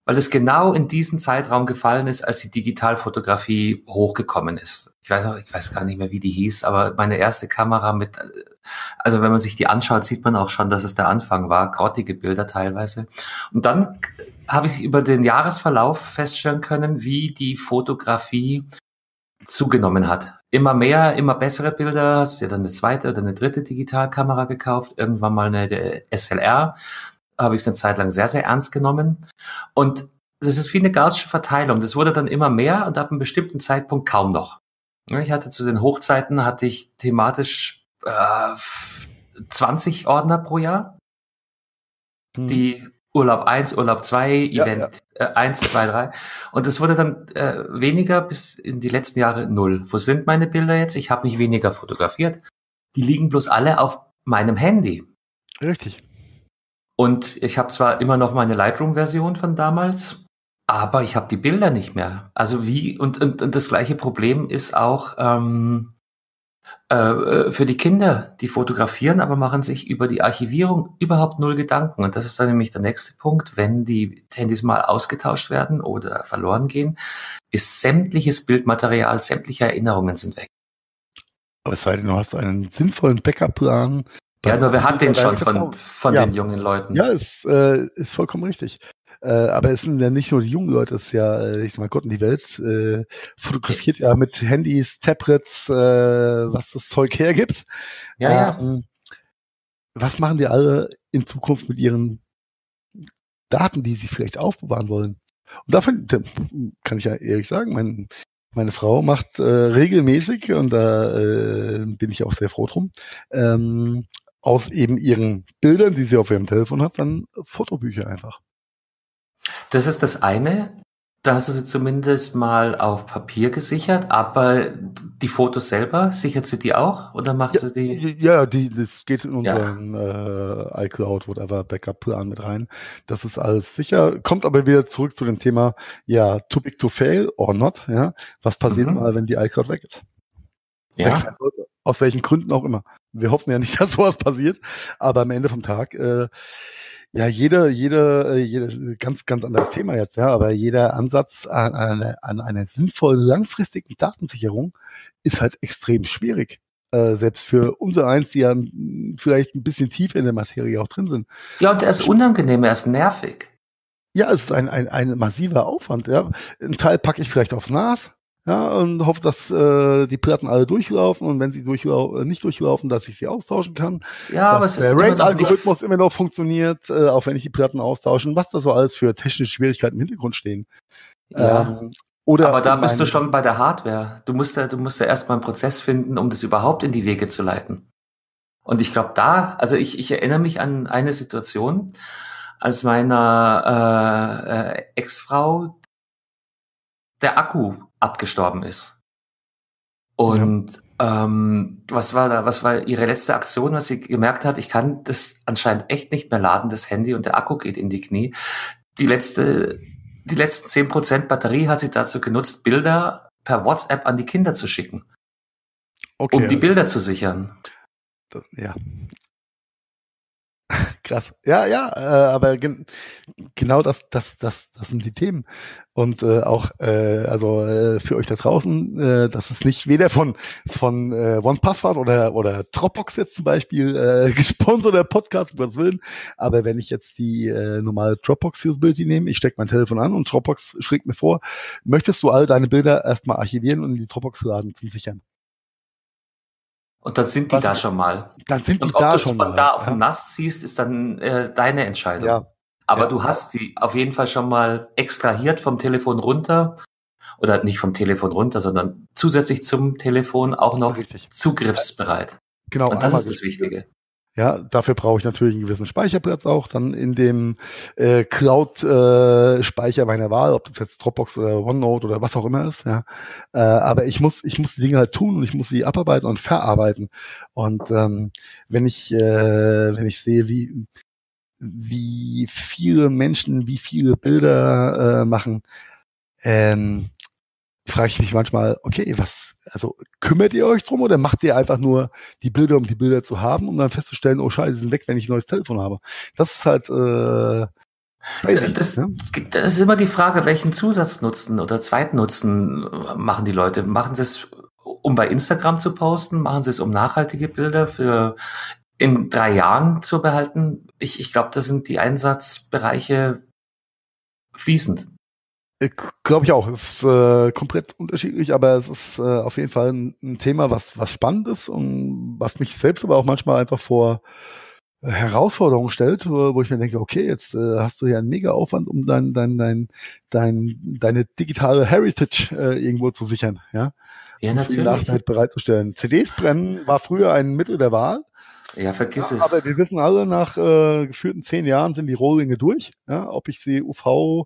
weil es genau in diesen Zeitraum gefallen ist, als die Digitalfotografie hochgekommen ist. Ich weiß auch, ich weiß gar nicht mehr, wie die hieß, aber meine erste Kamera mit, also wenn man sich die anschaut, sieht man auch schon, dass es der Anfang war, grottige Bilder teilweise. Und dann habe ich über den Jahresverlauf feststellen können, wie die Fotografie zugenommen hat. Immer mehr, immer bessere Bilder, hast ja dann eine zweite oder eine dritte Digitalkamera gekauft, irgendwann mal eine SLR habe ich es eine Zeit lang sehr, sehr ernst genommen. Und das ist wie eine gaussische Verteilung. Das wurde dann immer mehr und ab einem bestimmten Zeitpunkt kaum noch. Ich hatte zu den Hochzeiten hatte ich thematisch äh, 20 Ordner pro Jahr, hm. die Urlaub 1, Urlaub 2, Event ja. Äh, 1, 2, 3. Und es wurde dann äh, weniger bis in die letzten Jahre null. Wo sind meine Bilder jetzt? Ich habe nicht weniger fotografiert. Die liegen bloß alle auf meinem Handy. Richtig. Und ich habe zwar immer noch meine Lightroom-Version von damals, aber ich habe die Bilder nicht mehr. Also wie, und, und, und das gleiche Problem ist auch ähm, äh, für die Kinder, die fotografieren, aber machen sich über die Archivierung überhaupt null Gedanken. Und das ist dann nämlich der nächste Punkt, wenn die Handys mal ausgetauscht werden oder verloren gehen, ist sämtliches Bildmaterial, sämtliche Erinnerungen sind weg. Aber es sei denn, du hast einen sinnvollen Backup-Plan, ja, nur wer hat den schon von, von ja. den jungen Leuten? Ja, ist, äh, ist vollkommen richtig. Äh, aber es sind ja nicht nur die jungen Leute, es ist ja, äh, ich sag mal, Gott in die Welt, äh, fotografiert ja mit Handys, Tablets, äh, was das Zeug hergibt. Ja, ja. Ähm, was machen die alle in Zukunft mit ihren Daten, die sie vielleicht aufbewahren wollen? Und davon kann ich ja ehrlich sagen, mein, meine Frau macht äh, regelmäßig, und da äh, bin ich auch sehr froh drum, ähm, aus eben ihren Bildern, die sie auf ihrem Telefon hat, dann Fotobücher einfach. Das ist das eine. Da hast du sie zumindest mal auf Papier gesichert, aber die Fotos selber, sichert sie die auch oder macht ja, sie die? Ja, die, das geht in unseren ja. äh, iCloud, whatever, Backup-Plan mit rein. Das ist alles sicher. Kommt aber wieder zurück zu dem Thema, ja, too big to fail or not, ja. Was passiert mhm. mal, wenn die iCloud weg ist? Ja. Aus welchen Gründen auch immer. Wir hoffen ja nicht, (laughs) dass sowas passiert, aber am Ende vom Tag, äh, ja, jeder, jeder, äh, jeder, ganz, ganz anderes Thema jetzt, ja, aber jeder Ansatz an, eine, an einer sinnvollen, langfristigen Datensicherung ist halt extrem schwierig. Äh, selbst für unser eins, die ja vielleicht ein bisschen tiefer in der Materie auch drin sind. Ja, und er ist unangenehm, er ist nervig. Ja, es ist ein, ein, ein massiver Aufwand. Ja. Ein Teil packe ich vielleicht aufs NAS, ja, und hoffe, dass äh, die Platten alle durchlaufen und wenn sie durchlau äh, nicht durchlaufen, dass ich sie austauschen kann. Ja, aber es ist der RAID-Algorithmus immer noch funktioniert, äh, auch wenn ich die Platten austausche. Was da so alles für technische Schwierigkeiten im Hintergrund stehen. Ja. Ähm, oder aber da bist du schon bei der Hardware. Du musst ja, du musst ja erstmal einen Prozess finden, um das überhaupt in die Wege zu leiten. Und ich glaube da, also ich, ich erinnere mich an eine Situation, als meiner äh, äh, Ex-Frau der Akku abgestorben ist. Und ja. ähm, was war da, was war ihre letzte Aktion, was sie gemerkt hat, ich kann das anscheinend echt nicht mehr laden, das Handy, und der Akku geht in die Knie. Die letzte, die letzten zehn Prozent Batterie hat sie dazu genutzt, Bilder per WhatsApp an die Kinder zu schicken. Okay, um die Bilder zu sichern. Ja, (laughs) Krass. Ja, ja, äh, aber gen genau das, das, das, das sind die Themen. Und äh, auch, äh, also äh, für euch da draußen, äh, das ist nicht weder von von äh, OnePassword oder oder Dropbox jetzt zum Beispiel äh, (laughs) gesponsert der Podcast, um Willen. Aber wenn ich jetzt die äh, normale Dropbox-Usability nehme, ich stecke mein Telefon an und Dropbox schlägt mir vor, möchtest du all deine Bilder erstmal archivieren und in die Dropbox laden zum Sichern? Und dann sind die Was, da schon mal. Dann sind und die da schon mal. Ob du da auf ja. dem Nast ziehst, ist dann äh, deine Entscheidung. Ja. Aber ja. du hast sie auf jeden Fall schon mal extrahiert vom Telefon runter oder nicht vom Telefon runter, sondern zusätzlich zum Telefon auch noch Richtig. zugriffsbereit. Genau. Und das ist das Wichtige. Ja, dafür brauche ich natürlich einen gewissen Speicherplatz auch dann in dem äh, Cloud-Speicher äh, meiner Wahl, ob das jetzt Dropbox oder OneNote oder was auch immer ist. Ja, äh, aber ich muss ich muss die Dinge halt tun und ich muss sie abarbeiten und verarbeiten. Und ähm, wenn ich äh, wenn ich sehe, wie wie viele Menschen, wie viele Bilder äh, machen, ähm, frage ich mich manchmal, okay, was, also kümmert ihr euch drum oder macht ihr einfach nur die Bilder, um die Bilder zu haben, um dann festzustellen, oh scheiße, die sind weg, wenn ich ein neues Telefon habe. Das ist halt äh, Crazy, das, ne? das ist immer die Frage, welchen Zusatznutzen oder Zweitnutzen machen die Leute? Machen sie es, um bei Instagram zu posten? Machen sie es, um nachhaltige Bilder für in drei Jahren zu behalten? Ich, ich glaube, das sind die Einsatzbereiche fließend. Glaube ich auch. Es ist äh, komplett unterschiedlich, aber es ist äh, auf jeden Fall ein, ein, Thema, was, was spannend ist und was mich selbst aber auch manchmal einfach vor Herausforderungen stellt, wo, wo ich mir denke, okay, jetzt äh, hast du ja einen mega Aufwand, um dein, dein, dein, dein, deine digitale Heritage äh, irgendwo zu sichern, ja. Ja, natürlich. Um die bereitzustellen. CDs brennen war früher ein Mittel der Wahl. Ja, vergiss ja, es. Aber wir wissen alle, nach äh, geführten zehn Jahren sind die Rohlinge durch. Ja, ob ich sie UV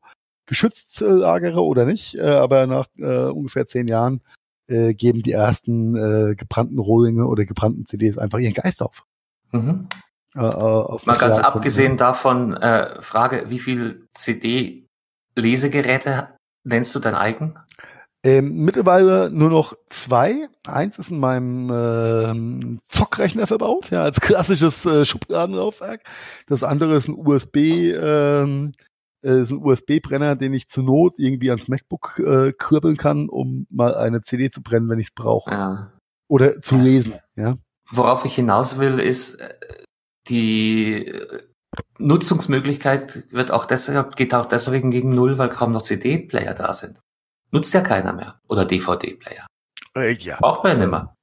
geschützt äh, lagere oder nicht, äh, aber nach äh, ungefähr zehn Jahren äh, geben die ersten äh, gebrannten Rohlinge oder gebrannten CDs einfach ihren Geist auf. Mhm. Äh, äh Mal ganz abgesehen davon, äh, Frage, wie viel CD-Lesegeräte nennst du dein eigen? Ähm, mittlerweile nur noch zwei. Eins ist in meinem ähm, Zockrechner verbaut, ja, als klassisches äh, Schubladenlaufwerk. Das andere ist ein USB ähm, äh, ist ein USB-Brenner, den ich zur Not irgendwie ans MacBook äh, kribbeln kann, um mal eine CD zu brennen, wenn ich es brauche. Ja. Oder zu lesen, ja. Worauf ich hinaus will, ist, äh, die äh, Nutzungsmöglichkeit wird auch deshalb, geht auch deswegen gegen Null, weil kaum noch CD-Player da sind. Nutzt ja keiner mehr. Oder DVD-Player. Äh, ja. Braucht man ja nimmer.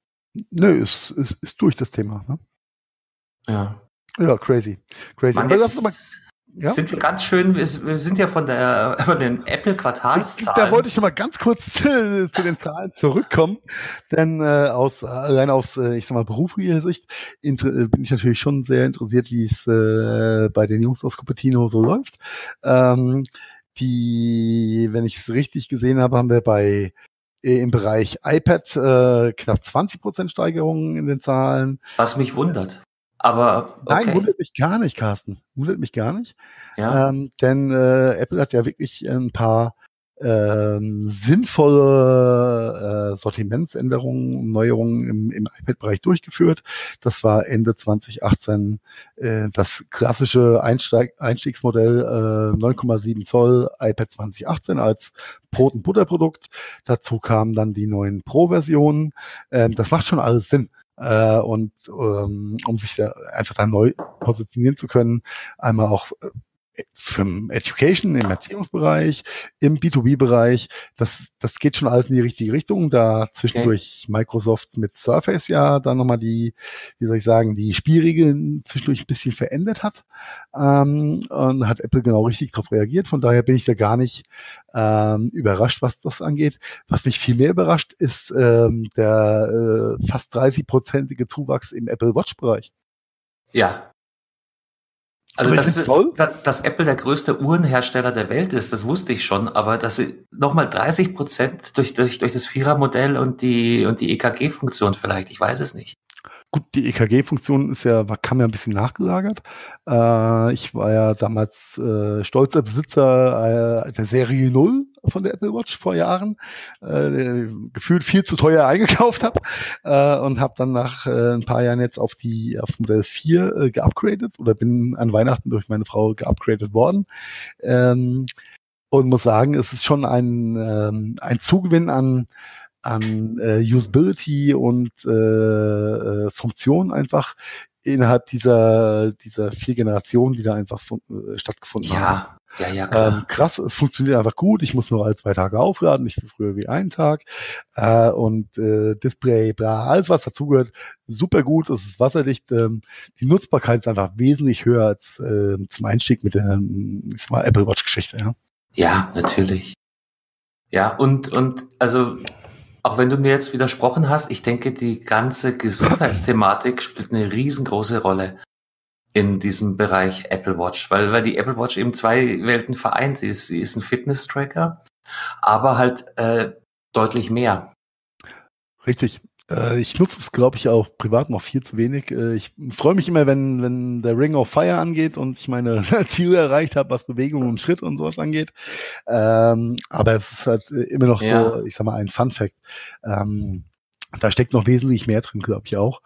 Nö, ist, ist, ist durch das Thema, ne? Ja. Ja, crazy. Crazy. Man, ist, ja? Sind wir ganz schön, wir, sind ja von der (laughs) von den Apple Quartalszahlen. Da wollte ich schon mal ganz kurz (laughs) zu, zu den Zahlen zurückkommen, denn äh, aus allein aus äh, ich sag mal beruflicher Sicht äh, bin ich natürlich schon sehr interessiert, wie es äh, bei den Jungs aus Cupertino so läuft. Ähm, die, wenn ich es richtig gesehen habe, haben wir bei äh, im Bereich iPad äh, knapp 20 Prozent Steigerungen in den Zahlen. Was mich wundert. Aber okay. Nein, wundert mich gar nicht, Carsten. Wundert mich gar nicht. Ja. Ähm, denn äh, Apple hat ja wirklich ein paar ähm, sinnvolle äh, Sortimentsänderungen, Neuerungen im, im iPad-Bereich durchgeführt. Das war Ende 2018 äh, das klassische Einsteig Einstiegsmodell äh, 9,7 Zoll iPad 2018 als Brot- und Butterprodukt. Dazu kamen dann die neuen Pro-Versionen. Ähm, das macht schon alles Sinn äh, und ähm, um sich da einfach da neu positionieren zu können, einmal auch für Education im Erziehungsbereich, im B2B-Bereich, das, das geht schon alles in die richtige Richtung. Da zwischendurch okay. Microsoft mit Surface ja dann nochmal die, wie soll ich sagen, die Spielregeln zwischendurch ein bisschen verändert hat. Ähm, und hat Apple genau richtig darauf reagiert. Von daher bin ich da gar nicht ähm, überrascht, was das angeht. Was mich viel mehr überrascht, ist ähm, der äh, fast 30-prozentige Zuwachs im Apple Watch-Bereich. Ja, also, das, dass Apple der größte Uhrenhersteller der Welt ist, das wusste ich schon, aber dass sie nochmal 30 Prozent durch, durch, durch das Vierermodell und die, und die EKG-Funktion vielleicht, ich weiß es nicht. Gut, die EKG-Funktion ist ja, kam ja ein bisschen nachgelagert. Äh, ich war ja damals äh, stolzer Besitzer äh, der Serie 0 von der Apple Watch vor Jahren, äh, gefühlt viel zu teuer eingekauft habe äh, und habe dann nach äh, ein paar Jahren jetzt auf die aufs Modell 4 äh, geupgradet oder bin an Weihnachten durch meine Frau geupgradet worden. Ähm, und muss sagen, es ist schon ein, ähm, ein Zugewinn an an äh, Usability und äh, äh, Funktion einfach innerhalb dieser dieser vier Generationen, die da einfach äh, stattgefunden ja, haben. Ja, ja, klar. Ähm, krass, es funktioniert einfach gut. Ich muss nur alle zwei Tage aufladen, nicht wie früher wie einen Tag. Äh, und äh, Display, bla, alles was dazugehört, super gut. Es ist wasserdicht. Ähm, die Nutzbarkeit ist einfach wesentlich höher als äh, zum Einstieg mit der ähm, Apple Watch Geschichte. Ja? ja, natürlich. Ja, und, und also auch wenn du mir jetzt widersprochen hast, ich denke, die ganze Gesundheitsthematik spielt eine riesengroße Rolle in diesem Bereich Apple Watch, weil, weil die Apple Watch eben zwei Welten vereint ist. Sie ist ein Fitness-Tracker, aber halt äh, deutlich mehr. Richtig. Äh, ich nutze es, glaube ich, auch privat noch viel zu wenig. Äh, ich freue mich immer, wenn, wenn der Ring of Fire angeht und ich meine (laughs) Ziele erreicht habe, was Bewegung und Schritt und sowas angeht. Ähm, aber es ist halt immer noch ja. so, ich sag mal, ein Fun Fact. Ähm, da steckt noch wesentlich mehr drin, glaube ich auch.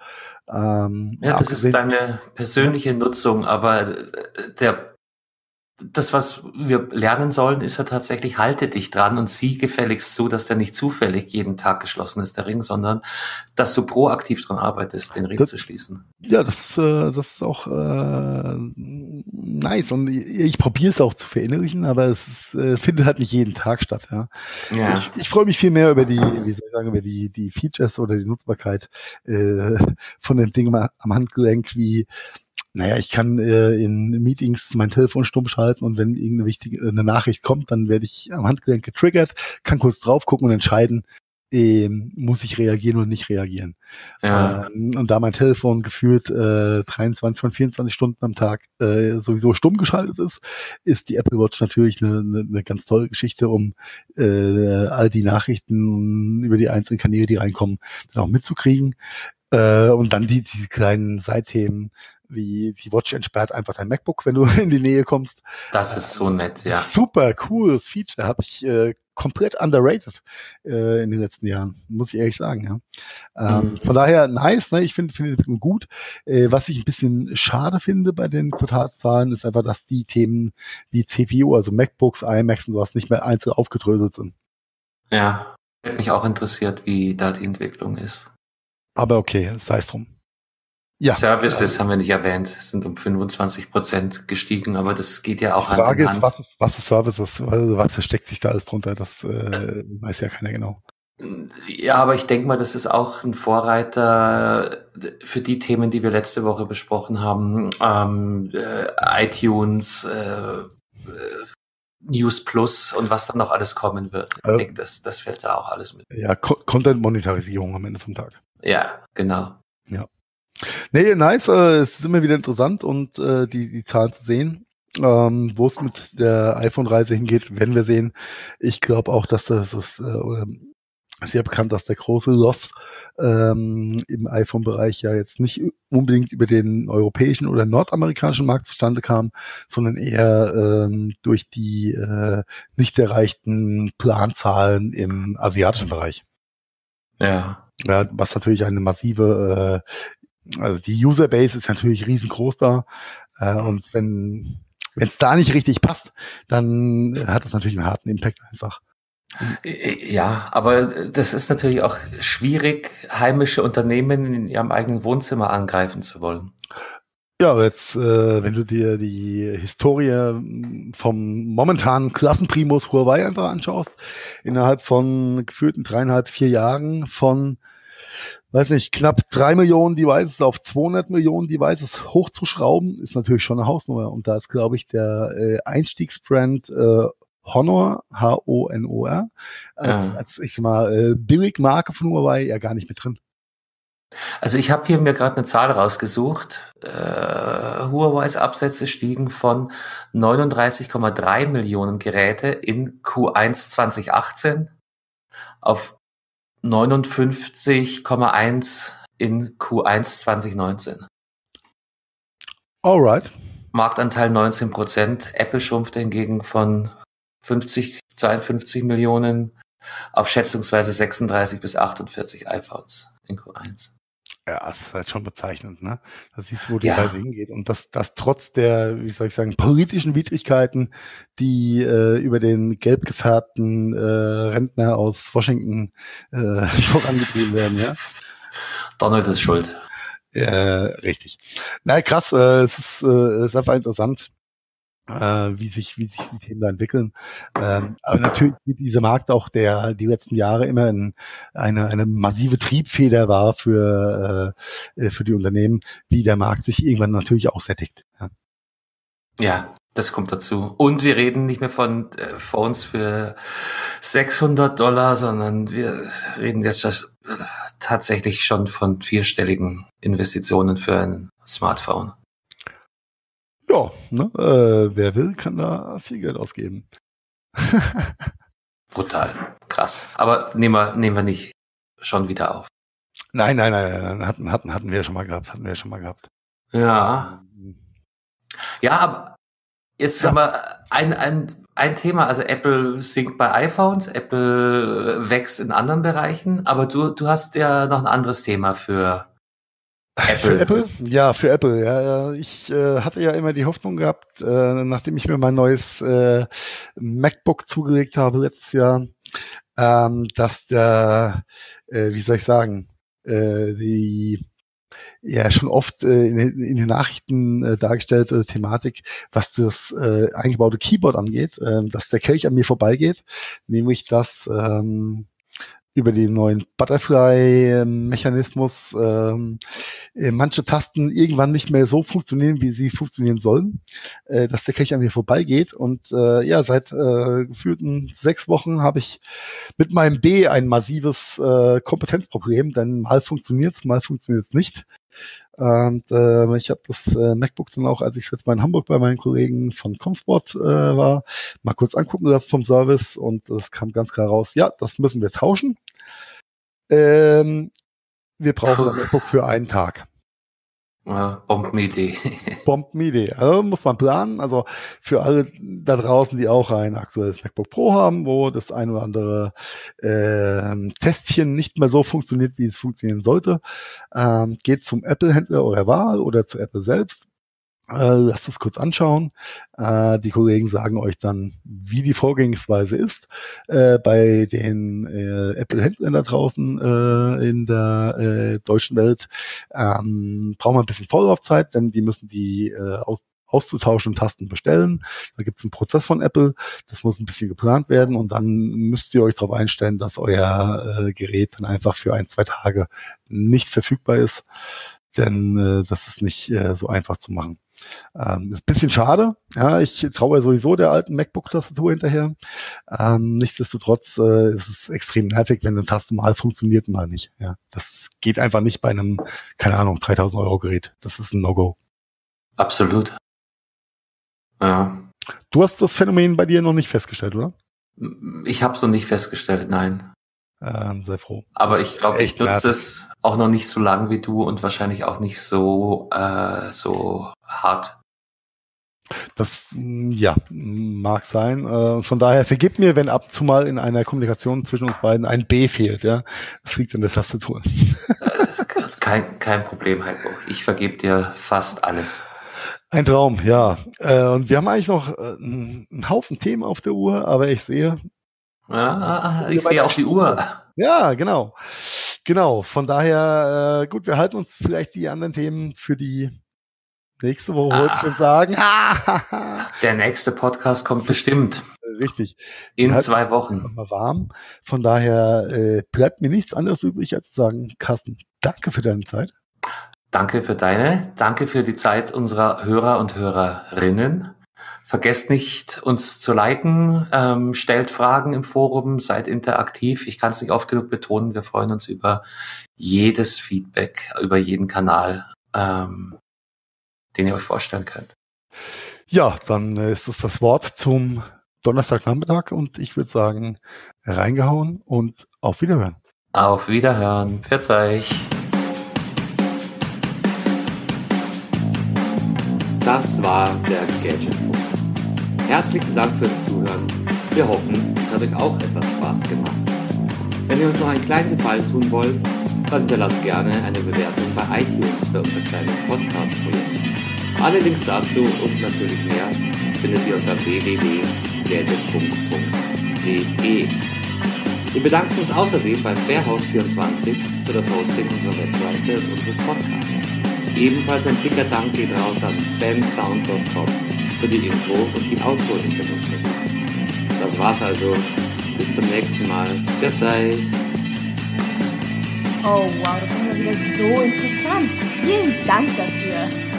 Ähm, ja, das ist deine persönliche Nutzung, aber äh, der das, was wir lernen sollen, ist ja tatsächlich, halte dich dran und sieh gefälligst zu, dass der nicht zufällig jeden Tag geschlossen ist, der Ring, sondern dass du proaktiv dran arbeitest, den Ring das, zu schließen. Ja, das ist, äh, das ist auch äh, nice und ich, ich probiere es auch zu verinnerlichen, aber es ist, äh, findet halt nicht jeden Tag statt. Ja. ja. Ich, ich freue mich viel mehr über die, wie soll ich sagen, über die, die Features oder die Nutzbarkeit äh, von dem Ding am Handgelenk, wie naja, ich kann äh, in Meetings mein Telefon stumm schalten und wenn irgendeine wichtige äh, eine Nachricht kommt, dann werde ich am Handgelenk getriggert, kann kurz drauf gucken und entscheiden, äh, muss ich reagieren oder nicht reagieren. Ja. Ähm, und da mein Telefon gefühlt äh, 23 von 24 Stunden am Tag äh, sowieso stumm geschaltet ist, ist die Apple Watch natürlich eine, eine, eine ganz tolle Geschichte, um äh, all die Nachrichten über die einzelnen Kanäle, die reinkommen, dann auch mitzukriegen. Äh, und dann die, die kleinen Seitthemen, wie die Watch entsperrt einfach dein MacBook, wenn du (laughs) in die Nähe kommst. Das ist so nett, ja. Super cooles Feature, habe ich äh, komplett underrated äh, in den letzten Jahren, muss ich ehrlich sagen. Ja. Ähm, mhm. Von daher nice, ne? ich finde finde find gut. Äh, was ich ein bisschen schade finde bei den Quartalszahlen, ist einfach, dass die Themen wie CPU, also MacBooks, iMacs und sowas nicht mehr einzeln aufgedröselt sind. Ja, hat mich auch interessiert, wie da die Entwicklung ist. Aber okay, sei es drum. Ja. Services haben wir nicht erwähnt, sind um 25 Prozent gestiegen, aber das geht ja auch Die Frage Hand ist, was ist, was ist Services? Also, was versteckt sich da alles drunter? Das äh, weiß ja keiner genau. Ja, aber ich denke mal, das ist auch ein Vorreiter für die Themen, die wir letzte Woche besprochen haben. Ähm, äh, iTunes, äh, News Plus und was dann noch alles kommen wird. Ich also, denke, das, das fällt da auch alles mit. Ja, Co Content-Monetarisierung am Ende vom Tag. Ja, genau. Ja. Nee, nice. Äh, es ist immer wieder interessant und äh, die, die Zahlen zu sehen. Ähm, Wo es mit der iPhone-Reise hingeht, werden wir sehen. Ich glaube auch, dass das ist äh, sehr bekannt, dass der große Loss ähm, im iPhone-Bereich ja jetzt nicht unbedingt über den europäischen oder nordamerikanischen Markt zustande kam, sondern eher ähm, durch die äh, nicht erreichten Planzahlen im asiatischen Bereich. Ja. Ja, was natürlich eine massive äh, also die Userbase ist natürlich riesengroß da. Äh, und wenn wenn es da nicht richtig passt, dann hat das natürlich einen harten Impact einfach. Ja, aber das ist natürlich auch schwierig, heimische Unternehmen in ihrem eigenen Wohnzimmer angreifen zu wollen. Ja, jetzt, äh, wenn du dir die Historie vom momentanen Klassenprimus Huawei einfach anschaust, innerhalb von gefühlten dreieinhalb, vier Jahren von weiß nicht, knapp drei Millionen Devices auf 200 Millionen Devices hochzuschrauben, ist natürlich schon eine Hausnummer. Und da ist, glaube ich, der äh, Einstiegsbrand äh, Honor, H-O-N-O-R, als, ja. als ich sag mal, äh, Billigmarke von Huawei ja gar nicht mit drin. Also ich habe hier mir gerade eine Zahl rausgesucht. Äh, Huawei's Absätze stiegen von 39,3 Millionen Geräte in Q1 2018 auf 59,1 in Q1 2019. Alright. Marktanteil 19 Prozent. Apple schrumpfte hingegen von 50, 52 Millionen auf schätzungsweise 36 bis 48 iPhones in Q1. Ja, das ist halt schon bezeichnend, ne? Da siehst du, wo die ja. Reise hingeht. Und das, das trotz der, wie soll ich sagen, politischen Widrigkeiten, die äh, über den gelb gefärbten äh, Rentner aus Washington äh, (laughs) vorangetrieben werden, ja. Donald ist schuld. Ja, richtig. Na krass, äh, es ist, äh, es ist einfach interessant. Äh, wie sich wie sich die Themen da entwickeln. Ähm, aber natürlich dieser Markt auch der die letzten Jahre immer ein, eine eine massive Triebfeder war für äh, für die Unternehmen, wie der Markt sich irgendwann natürlich auch sättigt. Ja. Ja, das kommt dazu. Und wir reden nicht mehr von äh, Phones für 600 Dollar, sondern wir reden jetzt äh, tatsächlich schon von vierstelligen Investitionen für ein Smartphone. Ja, ne, äh, wer will, kann da viel Geld ausgeben. (laughs) Brutal, krass. Aber nehmen wir, nehmen wir nicht schon wieder auf. Nein, nein, nein, nein, hatten, hatten, hatten wir schon mal gehabt, hatten wir schon mal gehabt. Ja. Ähm, ja, aber jetzt ja. haben wir ein, ein, ein Thema, also Apple sinkt bei iPhones, Apple wächst in anderen Bereichen, aber du, du hast ja noch ein anderes Thema für Apple. Für Apple? Ja, für Apple. Ja, ich äh, hatte ja immer die Hoffnung gehabt, äh, nachdem ich mir mein neues äh, MacBook zugelegt habe letztes Jahr, ähm, dass der, äh, wie soll ich sagen, äh, die ja schon oft äh, in, in, den Nachrichten äh, dargestellte Thematik, was das äh, eingebaute Keyboard angeht, äh, dass der Kelch an mir vorbeigeht, nämlich dass ähm, über den neuen Butterfly-Mechanismus ähm, äh, manche Tasten irgendwann nicht mehr so funktionieren, wie sie funktionieren sollen, äh, dass der Kelch an mir vorbeigeht. Und äh, ja, seit äh, gefühlten sechs Wochen habe ich mit meinem B ein massives äh, Kompetenzproblem, denn mal funktioniert's, mal funktioniert's nicht. Und äh, ich habe das äh, MacBook dann auch, als ich jetzt mal in Hamburg bei meinen Kollegen von Comsport äh, war, mal kurz angucken lassen vom Service und es kam ganz klar raus, ja, das müssen wir tauschen. Ähm, wir brauchen ein (laughs) MacBook für einen Tag. Bombenidee. (laughs) Bombenidee. Also muss man planen. Also für alle da draußen, die auch ein aktuelles MacBook Pro haben, wo das ein oder andere äh, Testchen nicht mehr so funktioniert, wie es funktionieren sollte, ähm, geht zum Apple-Händler eurer Wahl oder zu Apple selbst äh, lasst es kurz anschauen. Äh, die Kollegen sagen euch dann, wie die Vorgehensweise ist. Äh, bei den äh, Apple-Händlern da draußen äh, in der äh, deutschen Welt ähm, braucht man ein bisschen Vorlaufzeit, denn die müssen die aus auszutauschenden Tasten bestellen. Da gibt es einen Prozess von Apple, das muss ein bisschen geplant werden und dann müsst ihr euch darauf einstellen, dass euer äh, Gerät dann einfach für ein, zwei Tage nicht verfügbar ist denn äh, das ist nicht äh, so einfach zu machen. Ähm, ist ein bisschen schade. Ja, ich traue sowieso der alten MacBook-Tastatur hinterher. Ähm, nichtsdestotrotz äh, ist es extrem nervig, wenn eine Taste mal funktioniert, mal nicht. Ja, das geht einfach nicht bei einem, keine Ahnung, 3000 Euro Gerät. Das ist ein No-Go. Absolut. Ja. Du hast das Phänomen bei dir noch nicht festgestellt, oder? Ich habe es noch nicht festgestellt, nein. Ähm, sei froh. Aber ich glaube, ich nutze es auch noch nicht so lang wie du und wahrscheinlich auch nicht so, äh, so hart. Das mm, ja mag sein. Äh, von daher vergib mir, wenn ab und zu mal in einer Kommunikation zwischen uns beiden ein B fehlt. Ja, das liegt an der Tastatur. Äh, kein kein Problem, Heiko. Ich vergebe dir fast alles. Ein Traum, ja. Äh, und wir haben eigentlich noch einen Haufen Themen auf der Uhr, aber ich sehe, ja, ich sehe auch die Uhr. Ja, genau. Genau. Von daher, äh, gut, wir halten uns vielleicht die anderen Themen für die nächste Woche, ah. wollte ich schon sagen. (laughs) Der nächste Podcast kommt bestimmt. Richtig. In zwei Wochen. Mal warm. Von daher äh, bleibt mir nichts anderes übrig, als zu sagen, Carsten, danke für deine Zeit. Danke für deine, danke für die Zeit unserer Hörer und Hörerinnen. Vergesst nicht, uns zu liken, ähm, stellt Fragen im Forum, seid interaktiv. Ich kann es nicht oft genug betonen, wir freuen uns über jedes Feedback, über jeden Kanal, ähm, den ihr euch vorstellen könnt. Ja, dann ist es das Wort zum Donnerstagnachmittag und ich würde sagen, reingehauen und auf Wiederhören. Auf Wiederhören. Verzeih. Das war der Gadgetfunk. Herzlichen Dank fürs Zuhören. Wir hoffen, es hat euch auch etwas Spaß gemacht. Wenn ihr uns noch einen kleinen Gefallen tun wollt, dann hinterlasst gerne eine Bewertung bei iTunes für unser kleines Podcast-Projekt. Alle Links dazu und natürlich mehr findet ihr unter www.gadgetfunk.de. Wir bedanken uns außerdem bei Fairhouse24 für das Hosting unserer Webseite und unseres Podcasts. Ebenfalls ein dicker Dank geht raus an bensound.com für die Intro und die Outro-Hintergrundmusik. Das war's also. Bis zum nächsten Mal. Bis euch. Oh wow, das war wieder so interessant. Vielen Dank dafür.